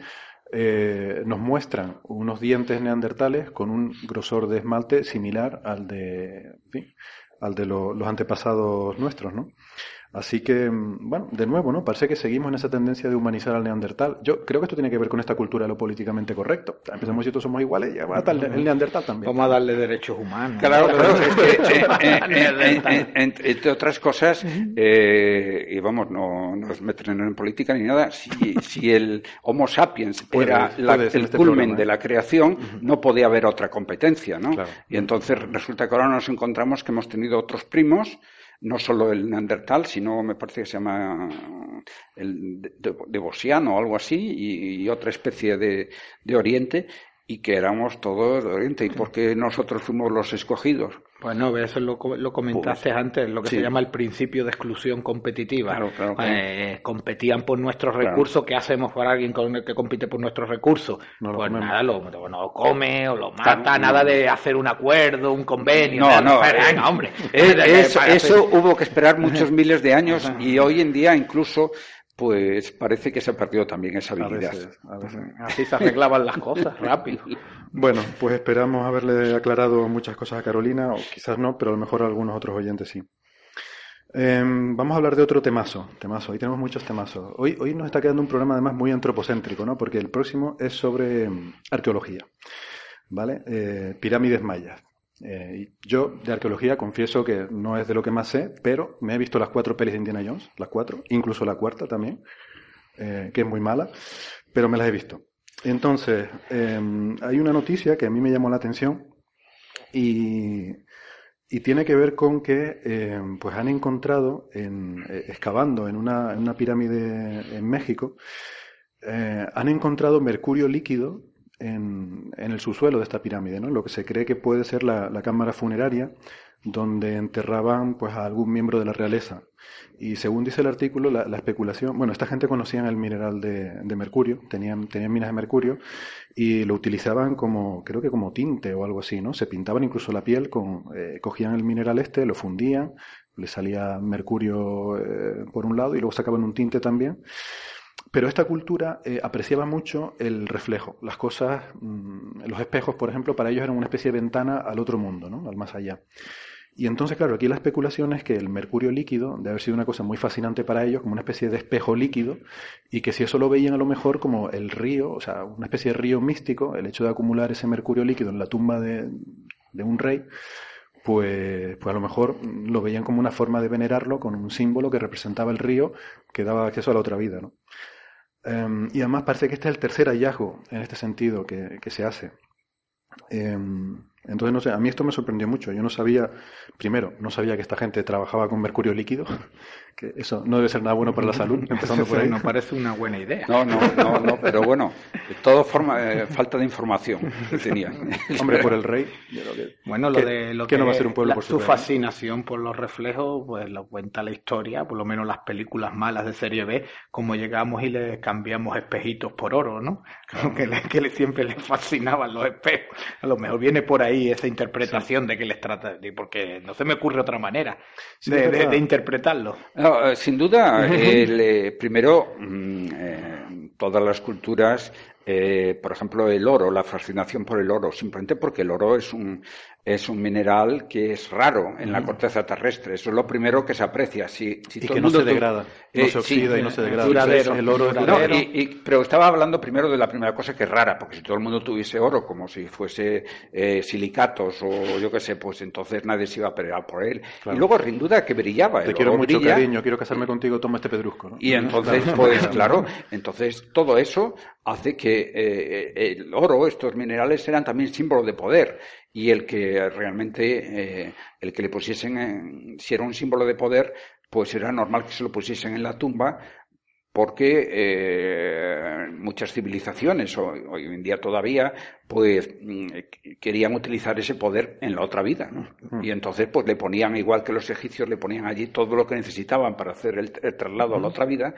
eh, nos muestran unos dientes neandertales con un grosor de esmalte similar al de, al de los antepasados nuestros, ¿no? Así que, mm, bueno, de nuevo, ¿no? Parece que seguimos en esa tendencia de humanizar al neandertal. Yo creo que esto tiene que ver con esta cultura de lo políticamente correcto. Empezamos si todos somos iguales, ya va a estar el neandertal también. Vamos a darle derechos humanos. Claro, claro. entre otras cosas, eh, y vamos, no nos meten en política ni nada, si, si el Homo sapiens era el este culmen de ¿eh? la creación, no podía haber otra competencia, ¿no? Y entonces resulta que ahora nos encontramos que hemos tenido otros primos no solo el neandertal, sino me parece que se llama el devosiano o algo así, y, otra especie de, de Oriente, y que éramos todos de Oriente. ¿Y por qué nosotros fuimos los escogidos? Pues no, eso lo, lo comentaste pues, antes, lo que se llama el principio de exclusión competitiva. Claro, eh, competían por nuestros recursos, ¿qué hacemos para alguien con el que compite por nuestros recursos? pues nada, lo, no come o lo mata, nada de hacer un acuerdo, un convenio. No, no, [LAUGHS] venga, hombre. eso hubo que esperar muchos [LAUGHS] miles de años y hoy en día incluso pues parece que se ha perdido también esa habilidad. [LAUGHS] Así se arreglaban las cosas, rápido. Bueno, pues esperamos haberle aclarado muchas cosas a Carolina, o quizás no, pero a lo mejor a algunos otros oyentes sí. Em, vamos a hablar de otro temazo, temazo. Hoy tenemos muchos temazos. Hoy, hoy nos está quedando un programa además muy antropocéntrico, ¿no? Porque el próximo es sobre em, arqueología, ¿vale? Eh, pirámides mayas. Eh, yo de arqueología confieso que no es de lo que más sé, pero me he visto las cuatro pelis de Indiana Jones, las cuatro, incluso la cuarta también, eh, que es muy mala, pero me las he visto. Entonces, em, hay una noticia que a mí me llamó la atención y, y tiene que ver con que em, pues han encontrado, en, eh, excavando en una, en una pirámide en México, han encontrado mercurio líquido en, en, el subsuelo de esta pirámide, ¿no? lo que se cree que puede ser la, la cámara funeraria donde enterraban pues a algún miembro de la realeza. Y según dice el artículo, la, especulación, bueno, esta gente conocían el mineral de, mercurio, tenían, tenían minas de mercurio y lo utilizaban como, creo que como tinte o algo así, ¿no? Se pintaban incluso la piel con, eh, cogían el mineral este, lo fundían, le salía mercurio eh, por un lado y luego sacaban un tinte también. Pero esta cultura eh, apreciaba mucho el reflejo. Las cosas, mm, los espejos, por ejemplo, para ellos eran una especie de ventana al otro mundo, ¿no? al más allá. Y entonces, claro, aquí la especulación es que el mercurio líquido debe haber sido una cosa muy fascinante para ellos, como una especie de espejo líquido, y que si eso lo veían a lo mejor como el río, o sea, una especie de río místico, el hecho de acumular ese mercurio líquido en la tumba de, de un rey, pues, pues a lo mejor lo veían como una forma de venerarlo con un símbolo que representaba el río que daba acceso a la otra vida. ¿no? Em, y además parece que este es el tercer hallazgo en este sentido que, se hace. Em, entonces, no sé, a mí esto me sorprendió mucho. Yo no sabía, primero, no sabía que esta gente trabajaba con mercurio líquido, [LAUGHS] que eso no debe ser nada bueno para la salud, [LAUGHS] empezando por ahí. No parece una buena idea. No, no, no, no pero bueno, de todo forma, eh, falta de información que tenía. [LAUGHS] Hombre, por el rey. bueno, lo de lo que, no va a ser un pueblo por su fascinación por los reflejos, pues lo cuenta la historia, por lo menos las películas malas de serie B, como llegamos y le cambiamos espejitos por oro, ¿no? Que, que siempre les fascinaban los espejos. A lo mejor viene por ahí ahí esa interpretación de que les trata, porque no se me ocurre otra manera de, interpretarlo. Eh, sin duda, el, primero, mm, eh, todas las culturas eh, por ejemplo, el oro, la fascinación por el oro, simplemente porque el oro es un, es un mineral que es raro en la corteza terrestre. Eso es lo primero que se aprecia. Si, y que no se degrada, no se oxida y no se degrada. Duradero, el oro pero estaba hablando primero de la primera cosa que es rara, porque si todo el mundo tuviese oro como si fuese eh, silicatos o yo qué sé, pues entonces nadie se iba a pelear por él. Y luego, sin duda, que brillaba. Te quiero mucho, cariño, quiero casarme contigo, toma este pedrusco. Y entonces, pues claro, entonces todo eso hace que eh, el oro, estos minerales, eran también símbolo de poder y el que realmente, eh, el que le pusiesen, si era un símbolo de poder, pues era normal que se lo pusiesen en la tumba, porque eh, muchas civilizaciones, hoy, hoy, en día todavía, pues mm, querían utilizar ese poder en la otra vida, ¿no? Y entonces, pues le ponían, igual que los egipcios, le ponían allí todo lo que necesitaban para hacer el traslado a la otra vida,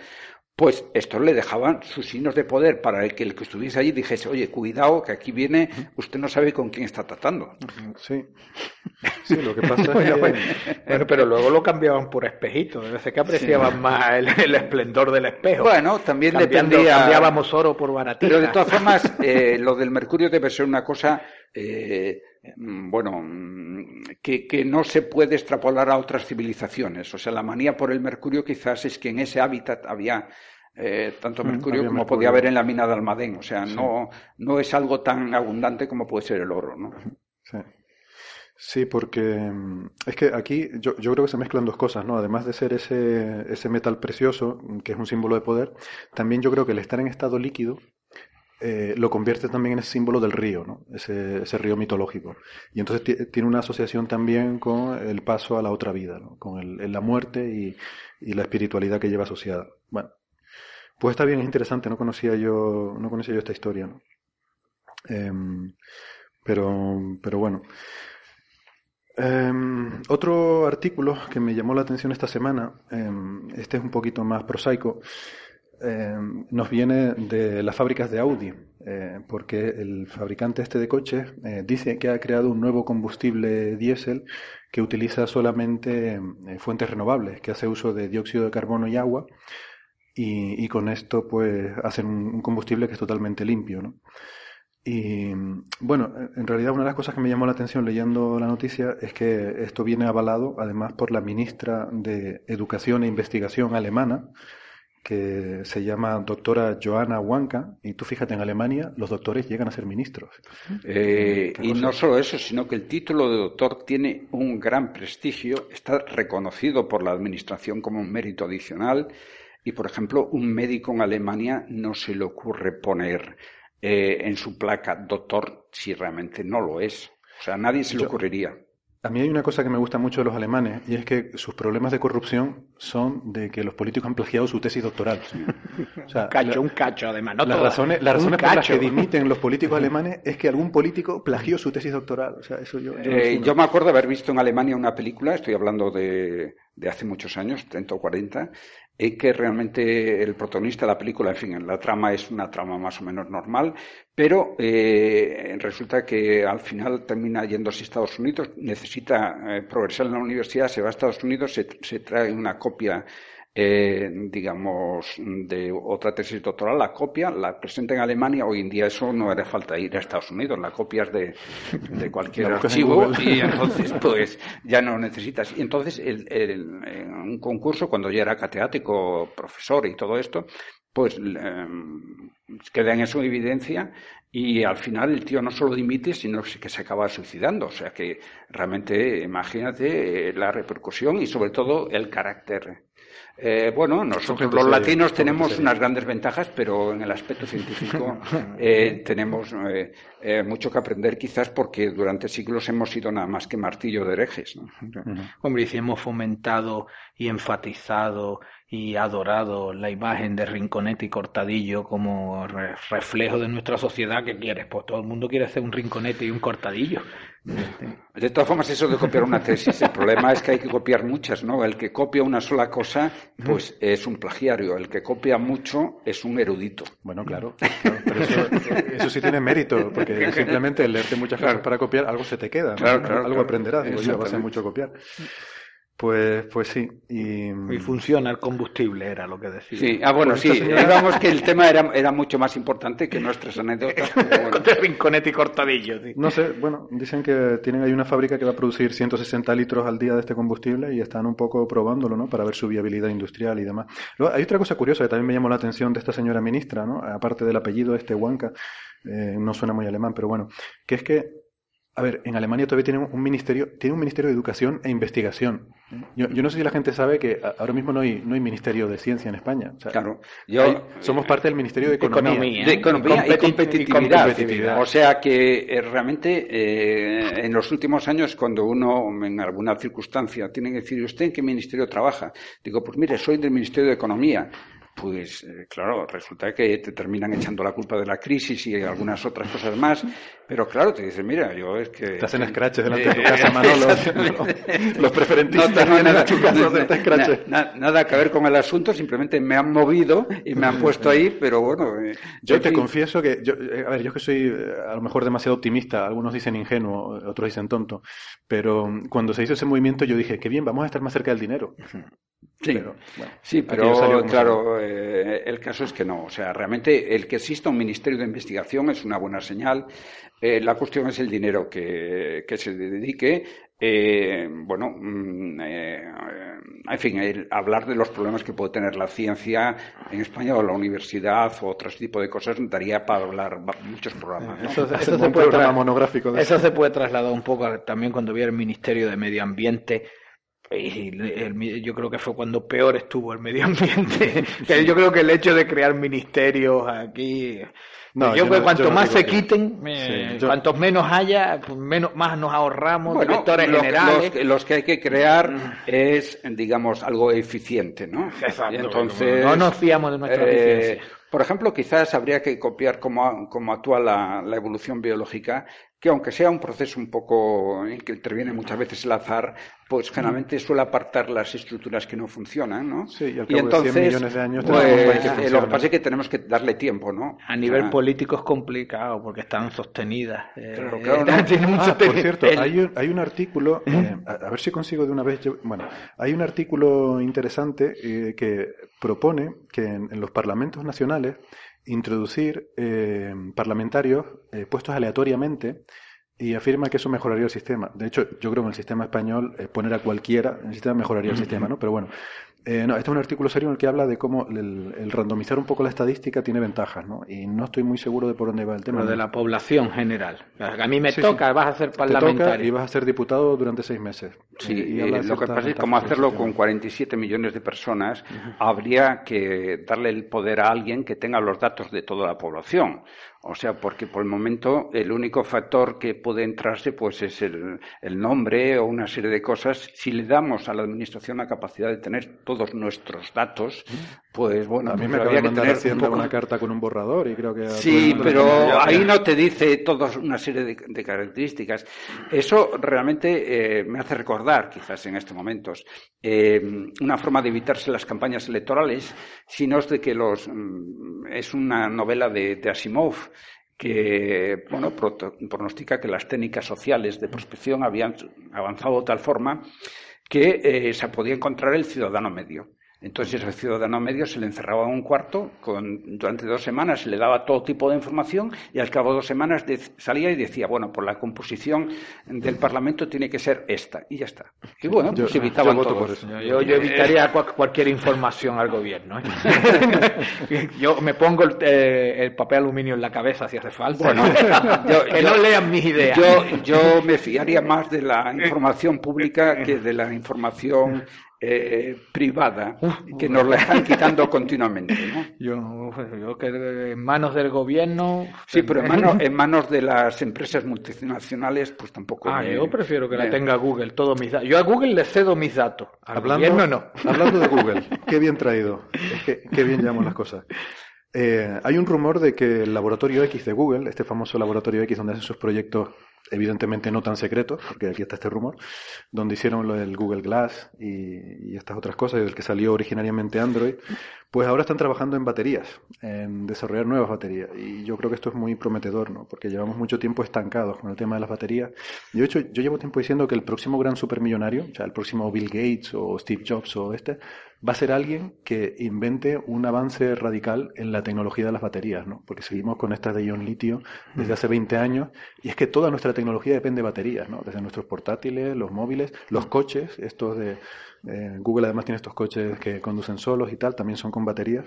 pues estos le dejaban sus signos de poder para el que el que estuviese allí dijese, oye, cuidado, que aquí viene, usted no sabe con quién está tratando. Sí, sí lo que pasa es [LAUGHS] que... pero luego lo cambiaban por espejito, debe ser que apreciaban más el, esplendor del espejo. Bueno, también dependía... Cambiábamos oro por baratija. Pero de todas formas, eh, lo del mercurio debe ser una cosa... Eh, bueno, que, que, no se puede extrapolar a otras civilizaciones. O sea, la manía por el mercurio quizás es que en ese hábitat había eh, tanto mm, mercurio como podía haber en la mina de Almadén. O sea, no, no es algo tan abundante como puede ser el oro, ¿no? Sí. Sí, porque mm, es que aquí yo, yo, creo que se mezclan dos cosas, ¿no? Además de ser ese, ese metal precioso, que es un símbolo de poder, también yo creo que el estar en estado líquido eh, lo convierte también en ese símbolo del río, ese, río mitológico. Y entonces tiene una asociación también con el paso a la otra vida, con el, la muerte y, y, la espiritualidad que lleva asociada. Bueno, pues está bien, es interesante, no conocía yo, no conocía yo esta historia. ¿no? Em, pero, pero bueno. Em, otro artículo que me llamó la atención esta semana, em, este es un poquito más prosaico, eh, nos viene de las fábricas de Audi, eh, porque el fabricante este de coches eh, dice que ha creado un nuevo combustible diésel que utiliza solamente fuentes renovables, que hace uso de dióxido de carbono y agua, y, con esto pues hacen un, combustible que es totalmente limpio, ¿no? Y bueno, en realidad una de las cosas que me llamó la atención leyendo la noticia es que esto viene avalado además por la ministra de Educación e Investigación alemana, que se llama doctora Joana Wanka, y tú fíjate, en Alemania los doctores llegan a ser ministros. Eh, y no solo eso, sino que el título de doctor tiene un gran prestigio, está reconocido por la Administración como un mérito adicional, y por ejemplo, un médico en Alemania no se le ocurre poner eh, en su placa doctor si realmente no lo es. O sea, nadie se le ocurriría. A mí hay una cosa que me gusta mucho de los alemanes y es que sus problemas de corrupción son de que los políticos han plagiado su tesis doctoral. O sea, un cacho, un cacho, además. No las razones, las razones por las que dimiten los políticos [LAUGHS] alemanes es que algún político plagió su tesis doctoral. O sea, eso yo, yo, eh, yo me acuerdo de haber visto en Alemania una película, estoy hablando de, de hace muchos años, 30 o 40, y que realmente el protagonista de la película, en fin, la trama es una trama más o menos normal, pero eh, resulta que al final termina yéndose a Estados Unidos, necesita eh, progresar en la universidad, se va a Estados Unidos, se, se trae una copia eh, digamos, de otra tesis doctoral, la copia, la presenta en Alemania. Hoy en día eso no haría falta ir a Estados Unidos, la copias de, de cualquier archivo y entonces pues ya no necesitas. Y entonces el, en un concurso, cuando ya era catedrático, profesor y todo esto, pues eh, queda en eso evidencia y al final el tío no solo dimite, sino que se acaba suicidando. O sea que realmente imagínate la repercusión y sobre todo el carácter eh, bueno, nosotros los latinos tenemos unas grandes ventajas, pero en el aspecto científico [LAUGHS] eh, tenemos eh, mucho que aprender, quizás porque durante siglos hemos sido nada más que martillo de herejes. Hombre, y si hemos fomentado y enfatizado y adorado la imagen de Rinconete y Cortadillo como reflejo de nuestra sociedad, ¿qué quieres? Pues todo el mundo quiere hacer un Rinconete y un Cortadillo. De todas formas, eso de copiar una tesis, el problema es que hay que copiar muchas, ¿no? El que copia una sola cosa, pues es un plagiario. El que copia mucho es un erudito. Bueno, claro. pero eso, sí tiene mérito, porque [LAUGHS] simplemente leerte muchas cosas para copiar, algo se te queda. algo aprenderás, digo yo, va a ser mucho copiar. Pues, pues sí. Y... y... funciona el combustible, era lo que decía. Sí, ah, bueno, pues sí. Digamos que el tema era, era mucho más importante que nuestras anécdotas. [LAUGHS] Bueno. de rinconete y cortadillo. Sí. No sé, bueno, dicen que tienen ahí una fábrica que va a producir 160 litros al día de este combustible y están un poco probándolo, ¿no? Para ver su viabilidad industrial y demás. Luego, hay otra cosa curiosa que también me llamó la atención de esta señora ministra, ¿no? Aparte del apellido este Huanca, eh, no suena muy alemán, pero bueno, que es que a ver, en Alemania todavía tienen un ministerio, tiene un ministerio de educación e investigación. Yo, no sé si la gente sabe que ahora mismo no hay, no hay ministerio de ciencia en España. claro. Yo, somos parte del ministerio de economía. de economía y, competitividad. O sea que eh, realmente eh, en los últimos años, cuando uno en alguna circunstancia tiene que decir, ¿usted en qué ministerio trabaja? Digo, pues mire, soy del ministerio de economía pues eh, claro, resulta que te terminan echando la culpa de la crisis y algunas otras cosas más, pero claro, te dicen, mira, yo es que... Estás en escraches delante de tu casa, Manolo. los preferentistas no, nada, nada, nada, que ver con el asunto, simplemente me han movido y me han puesto ahí, pero bueno... Eh, yo te confieso que, yo, eh, a ver, yo que soy a lo mejor demasiado optimista, algunos dicen ingenuo, otros dicen tonto, pero mm, cuando se hizo ese movimiento yo dije, qué bien, vamos a estar más cerca del dinero. Sí, pero, sí, pero claro, eh, el caso es que no. O sea, realmente el que exista un ministerio de investigación es una buena señal. Eh, la cuestión es el dinero que, que se dedique. Eh, bueno, mm, en fin, el, hablar de los problemas que puede tener la ciencia en España o la universidad o otro tipo de cosas daría para hablar muchos programas. Eso, se puede monográfico eso se puede trasladar un poco también cuando viene el Ministerio de Medio Ambiente y yo creo que fue cuando peor estuvo el medio ambiente. [LAUGHS] yo creo que el hecho de crear ministerios aquí. yo, creo que cuanto más se quiten, eh, cuantos menos haya, pues menos más nos ahorramos directores generales. Los, que hay que crear es, digamos, algo eficiente, ¿no? Entonces, no nos fiamos de nuestra eh, eficiencia. Por ejemplo, quizás habría que copiar cómo, cómo actúa la, la, evolución biológica que aunque sea un proceso un poco en que interviene muchas veces el azar, pues mm. generalmente suele apartar las estructuras que no funcionan, ¿no? Sí, y, al cabo entonces, de 100 millones de años pues, que lo que pasa es que tenemos que darle tiempo, ¿no? A nivel político es complicado porque están sostenidas. Eh, claro, claro. [LAUGHS] ah, por cierto, hay, un, hay un artículo, [CLEARS THROAT] eh, a, ver si consigo de una vez, bueno, hay un artículo interesante eh, que propone que en, en los parlamentos nacionales introducir eh, parlamentarios eh, puestos aleatoriamente y afirma que eso mejoraría el sistema. De hecho, yo creo que en el sistema español eh, poner a cualquiera en el sistema mejoraría el sistema, ¿no? Pero bueno, Eh, no, este es un artículo serio en el que habla de cómo el, randomizar un poco la estadística tiene ventajas, ¿no? Y no estoy muy seguro de por dónde va el tema. Lo de la población general. A mí me toca, vas a ser parlamentario. y vas a ser diputado durante seis meses. Sí, y, lo que pasa es que como hacerlo con 47 millones de personas, habría que darle el poder a alguien que tenga los datos de toda la población. O sea, porque por el momento el único factor que puede entrarse pues es el, nombre o una serie de cosas. Si le damos a la administración la capacidad de tener todos nuestros datos, pues bueno, a mí me habría que tener una carta con un borrador y creo que sí, pero ahí no te dice toda una serie de, características. Eso realmente eh, me hace recordar, quizás en estos momentos, eh, una forma de evitarse las campañas electorales, sino es de que los mm, es una novela de Asimov que bueno, pronostica que las técnicas sociales de prospección habían avanzado de tal forma que eh, se podía encontrar el ciudadano medio. Entonces ese ciudadano medio se le encerraba en un cuarto con, durante dos semanas, se le daba todo tipo de información y al cabo de dos semanas salía y decía, bueno, por la composición del Parlamento tiene que ser esta y ya está. Y bueno, pues evitaban yo todo. Eso. Yo, evitaría cualquier información al gobierno. ¿eh? [LAUGHS] yo me pongo eh, el, papel aluminio en la cabeza si hace falta. [LAUGHS] que no lean mis ideas. yo me fiaría más de la información pública que de la información eh, privada que nos la están [LAUGHS] quitando continuamente. ¿no? Yo, yo que en manos del gobierno. Sí, pero en manos, [LAUGHS] en manos de las empresas multinacionales, pues tampoco. Ah, yo prefiero que la tenga Google, todos mis datos. Yo a Google le cedo mis datos. Al hablando, gobierno no. [LAUGHS] Hablando de Google, qué bien traído. que, qué bien llamamos las cosas. Eh, hay un rumor de que el laboratorio X de Google, este famoso laboratorio X donde hacen sus proyectos evidentemente no tan secreto, porque aquí está este rumor, donde hicieron lo del Google Glass y, estas otras cosas, y del que salió originariamente Android, pues ahora están trabajando en baterías, en desarrollar nuevas baterías. Y yo creo que esto es muy prometedor, ¿no? Porque llevamos mucho tiempo estancados con el tema de las baterías. De hecho, yo llevo tiempo diciendo que el próximo gran supermillonario, o sea, el próximo Bill Gates o Steve Jobs o este, va a ser alguien que invente un avance radical en la tecnología de las baterías, ¿no? Porque seguimos con estas de ion litio desde hace 20 años y es que toda nuestra tecnología depende de baterías, ¿no? Desde nuestros portátiles, los móviles, los coches, estos de Google además tiene estos coches que conducen solos y tal, también son con baterías.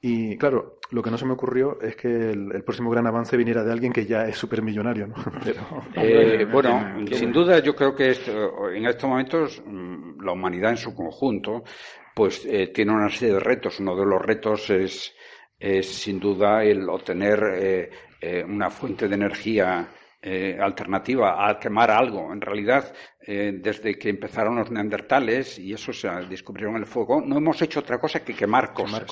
Y claro, lo que no se me ocurrió es que el, próximo gran avance viniera de alguien que ya es supermillonario, ¿no? [LAUGHS] Pero, eh, bueno, sin duda yo creo que en estos momentos mm, la humanidad en su conjunto pues eh, tiene una serie de retos. Uno de los retos es, es sin duda el obtener eh, una fuente de energía alternativa a quemar algo. En realidad, eh, desde que empezaron los neandertales y eso se descubrieron el fuego, no hemos hecho otra cosa que quemar cosas.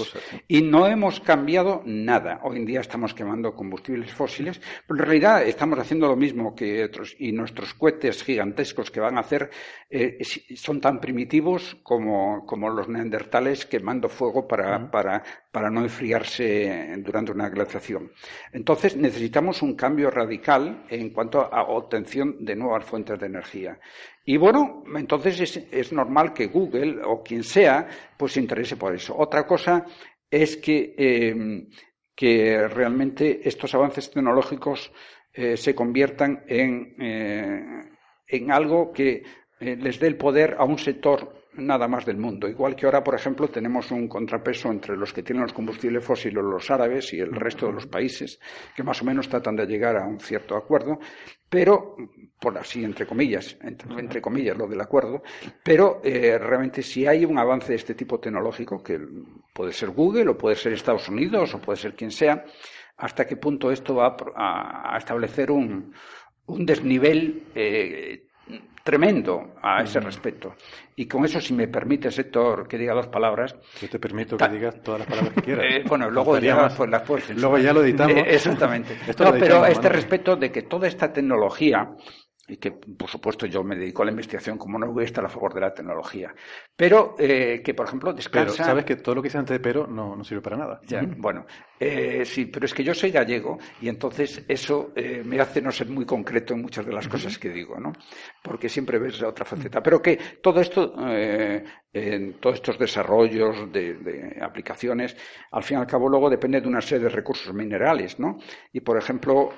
Y no hemos cambiado nada. Hoy en día estamos quemando combustibles fósiles, pero en realidad estamos haciendo lo mismo que otros. Y nuestros cohetes gigantescos que van a hacer eh, son tan primitivos como, como, los neandertales quemando fuego para, para, para no enfriarse durante una glaciación. Entonces necesitamos un cambio radical en cuanto a obtención de nuevas fuentes de energía. Y bueno, entonces es, normal que Google o quien sea, pues se interese por eso. Otra cosa es que, em, que realmente estos avances tecnológicos eh, se conviertan en, eh, en algo que eh, les dé el poder a un sector nada más del mundo. Igual que ahora, por ejemplo, tenemos un contrapeso entre los que tienen los combustibles fósiles, los árabes y el resto de los países, que más o menos tratan de llegar a un cierto acuerdo, pero, por así, entre comillas, entre, comillas lo del acuerdo, pero eh, realmente si hay un avance de este tipo tecnológico, que puede ser Google o puede ser Estados Unidos o puede ser quien sea, hasta qué punto esto va a, establecer un, desnivel eh, tremendo a ese respecto. Y con eso, si me permite, sector, que diga dos palabras. Yo te permito que digas todas las palabras que quieras. Eh, bueno, luego ya, pues, las puedes Luego ya lo editamos. Eh, exactamente. [LAUGHS] no, pero este respecto de que toda esta tecnología y que, por supuesto, yo me dedico a la investigación como no voy a estar a favor de la tecnología. Pero eh, que, por ejemplo, descansa... Pero sabes que todo lo que dice antes de pero no, no sirve para nada. Ya, bueno, eh, sí, pero es que yo soy gallego y entonces eso eh, me hace no ser muy concreto en muchas de las cosas que digo, ¿no? Porque siempre ves la otra faceta. Pero que todo esto, en todos estos desarrollos de, de, aplicaciones, al fin y al cabo luego depende de una serie de recursos minerales, ¿no? Y, por ejemplo,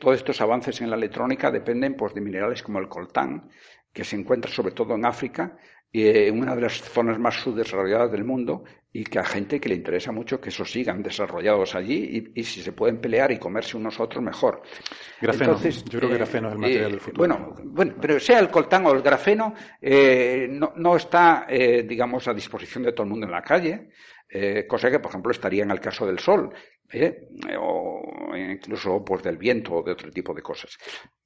todos estos avances en la electrónica dependen de minerales como el coltán, que se encuentra sobre todo en África y en una de las zonas más subdesarrolladas del mundo y que a gente que le interesa mucho que eso sigan desarrollados allí y, si se pueden pelear y comerse unos a otros mejor. Grafeno, Entonces, yo creo que grafeno es el material del futuro. Bueno, bueno, pero sea el coltán o el grafeno, eh, no, no, está, eh, digamos, a disposición de todo el mundo en la calle. Eh, cosa que, por ejemplo, estaría en el caso del sol, ¿eh? o incluso pues, del viento o de otro tipo de cosas.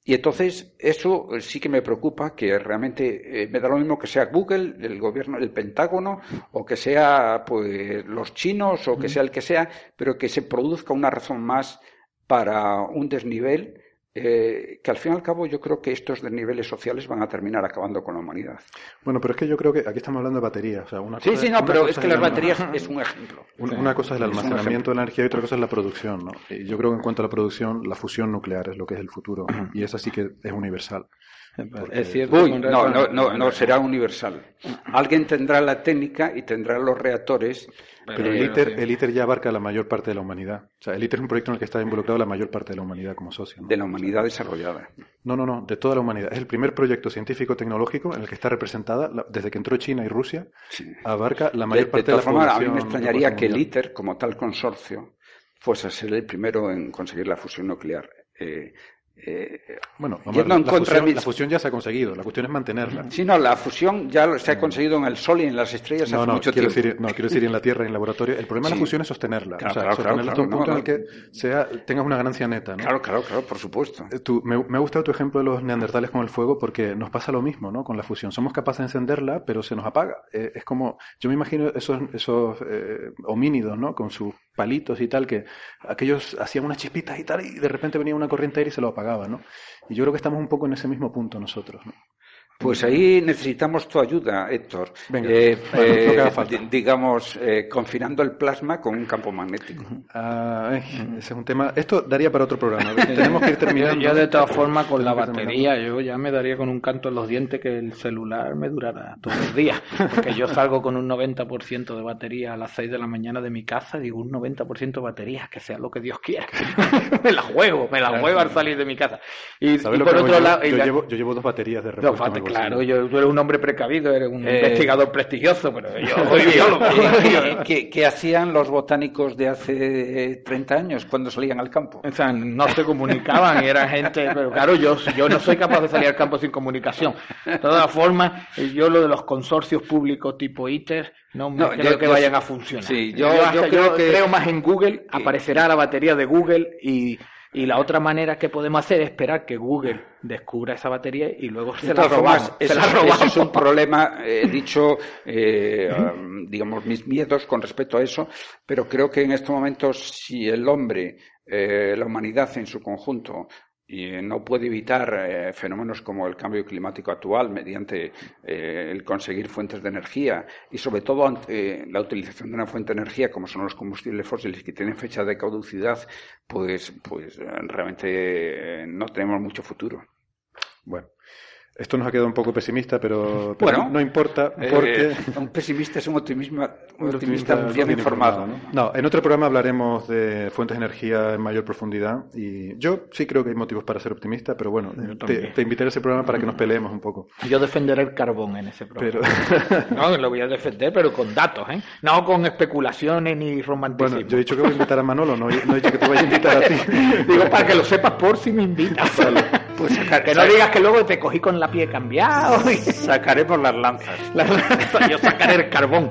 Y entonces, eso sí que me preocupa, que realmente eh, me da lo mismo que sea Google, el gobierno, el Pentágono, o que sea pues, los chinos, o que sea el que sea, pero que se produzca una razón más para un desnivel eh, que al fin y al cabo yo creo que estos desniveles sociales van a terminar acabando con la humanidad. Bueno, pero es que yo creo que aquí estamos hablando de baterías. sí, sí, no, pero es que las baterías es un ejemplo. Una, cosa es el almacenamiento de la energía y otra cosa es la producción. ¿no? Y yo creo que en cuanto a la producción, la fusión nuclear es lo que es el futuro. Y esa sí que es universal. Es cierto. no, no, no, no, será universal. Alguien tendrá la técnica y tendrá los reactores. Pero el ITER, el ITER ya abarca la mayor parte de la humanidad. O sea, el ITER es un proyecto en el que está involucrado la mayor parte de la humanidad como socio. De la humanidad desarrollada. No, no, no, de toda la humanidad. Es el primer proyecto científico-tecnológico en el que está representada, desde que entró China y Rusia, abarca la mayor parte de, la forma, A mí me extrañaría que el ITER, como tal consorcio, fuese a ser el primero en conseguir la fusión nuclear. Eh, eh, bueno, la, fusión, ya se ha conseguido, la cuestión es mantenerla. Sí, no, la fusión ya se ha conseguido en el Sol y en las estrellas hace mucho quiero tiempo. Decir, no, quiero decir en la Tierra y en el laboratorio. El problema de la fusión es sostenerla. o sea, sostenerla hasta un punto en el que sea, tengas una ganancia neta. Claro, claro, claro, por supuesto. Eh, me, me, ha gustado tu ejemplo de los neandertales con el fuego porque nos pasa lo mismo ¿no? con la fusión. Somos capaces de encenderla, pero se nos apaga. Eh, es como, yo me imagino esos, esos homínidos ¿no? con sus palitos y tal, que aquellos hacían unas chispitas y tal, y de repente venía una corriente aire y se lo apagaba, ¿no? Y yo creo que estamos un poco en ese mismo punto nosotros, ¿no? Pues ahí necesitamos tu ayuda, Héctor. Eh, eh, digamos, eh, confinando el plasma con un campo magnético. Ah, ese es un tema. Esto daría para otro programa. [LAUGHS] Tenemos que ir terminando. Yo, de todas formas, con la batería, yo ya me daría con un canto en los dientes que el celular me durara todos los días. Porque yo salgo con un 90% de batería a las 6 de la mañana de mi casa, digo un 90% de batería, que sea lo que Dios quiera. [LAUGHS] me la juego, me la juego al salir de mi casa. Y, por otro lado. Yo, llevo, yo, llevo, dos baterías de repuesto. Claro, yo, tú eres un hombre precavido, eres un eh, investigador prestigioso, pero yo soy [LAUGHS] biólogo. [LAUGHS] ¿Qué, hacían los botánicos de hace 30 años cuando salían al campo? O sea, no se comunicaban y era gente, pero claro, yo, yo no soy capaz de salir al campo sin comunicación. De todas formas, yo lo de los consorcios públicos tipo ITER, no, no creo que vayan a funcionar. Sí, yo, creo, que... creo más en Google, aparecerá la batería de Google y y la otra manera que podemos hacer es esperar que Google descubra esa batería y luego se la robamos. Eso, es un problema, he dicho, eh, um, digamos, mis miedos con respecto a eso, pero creo que en estos momentos, si el hombre, eh, la humanidad en su conjunto, y no puede evitar eh, fenómenos como el cambio climático actual mediante eh, el conseguir fuentes de energía y sobre todo ante la utilización de una fuente de energía como son los combustibles fósiles que tienen fecha de caducidad, pues, pues realmente eh, no tenemos mucho futuro. Bueno, esto nos ha quedado un poco pesimista, pero, bueno, no importa eh, porque... un pesimista es un, optimista, un optimista bien informado. ¿no? en otro programa hablaremos de fuentes de energía en mayor profundidad y yo sí creo que hay motivos para ser optimista, pero bueno, te, invitaré a ese programa para que nos peleemos un poco. Yo defenderé el carbón en ese programa. [LAUGHS] [LAUGHS] no, lo voy a defender, pero con datos, ¿eh? No con especulaciones ni romanticismo. Bueno, yo he dicho que voy a invitar a Manolo, no, he dicho que te voy a invitar a ti. [LAUGHS] Digo, para que lo sepas por si me invitas. Pues que no digas que luego te cogí con la pie cambiado. Y... Sacaremos [LAUGHS] las lanzas. Yo sacaré el carbón.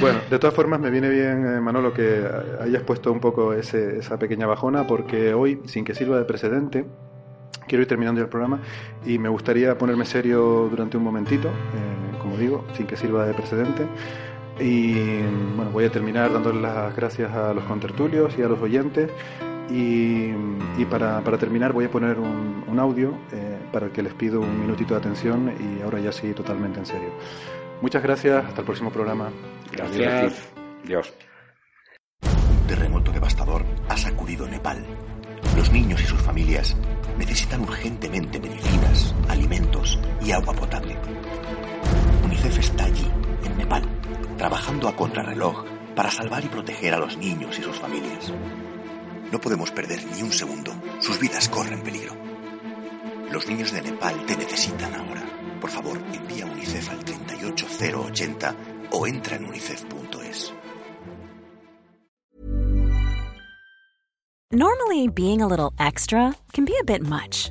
Bueno, de todas formas me viene bien, eh, Manolo, que hayas puesto un poco ese, esa pequeña bajona, porque hoy, sin que sirva de precedente, quiero ir terminando el programa y me gustaría ponerme serio durante un momentito, eh, como digo, sin que sirva de precedente. Y bueno, voy a terminar dándole las gracias a los contertulios y a los oyentes y, para, terminar voy a poner un, audio eh, para el que les pido un minutito de atención y ahora ya sí totalmente en serio. Muchas gracias, hasta el próximo programa. Gracias. Dios. Un terremoto devastador ha sacudido Nepal. Los niños y sus familias necesitan urgentemente medicinas, alimentos y agua potable. UNICEF está allí, en Nepal, trabajando a contrarreloj para salvar y proteger a los niños y sus familias. No podemos perder ni un segundo. Sus vidas corren peligro. Los niños de Nepal te necesitan ahora. Por favor, envía UNICEF al 38080 o entra en unicef.es. Normally, being a little extra can be a bit much,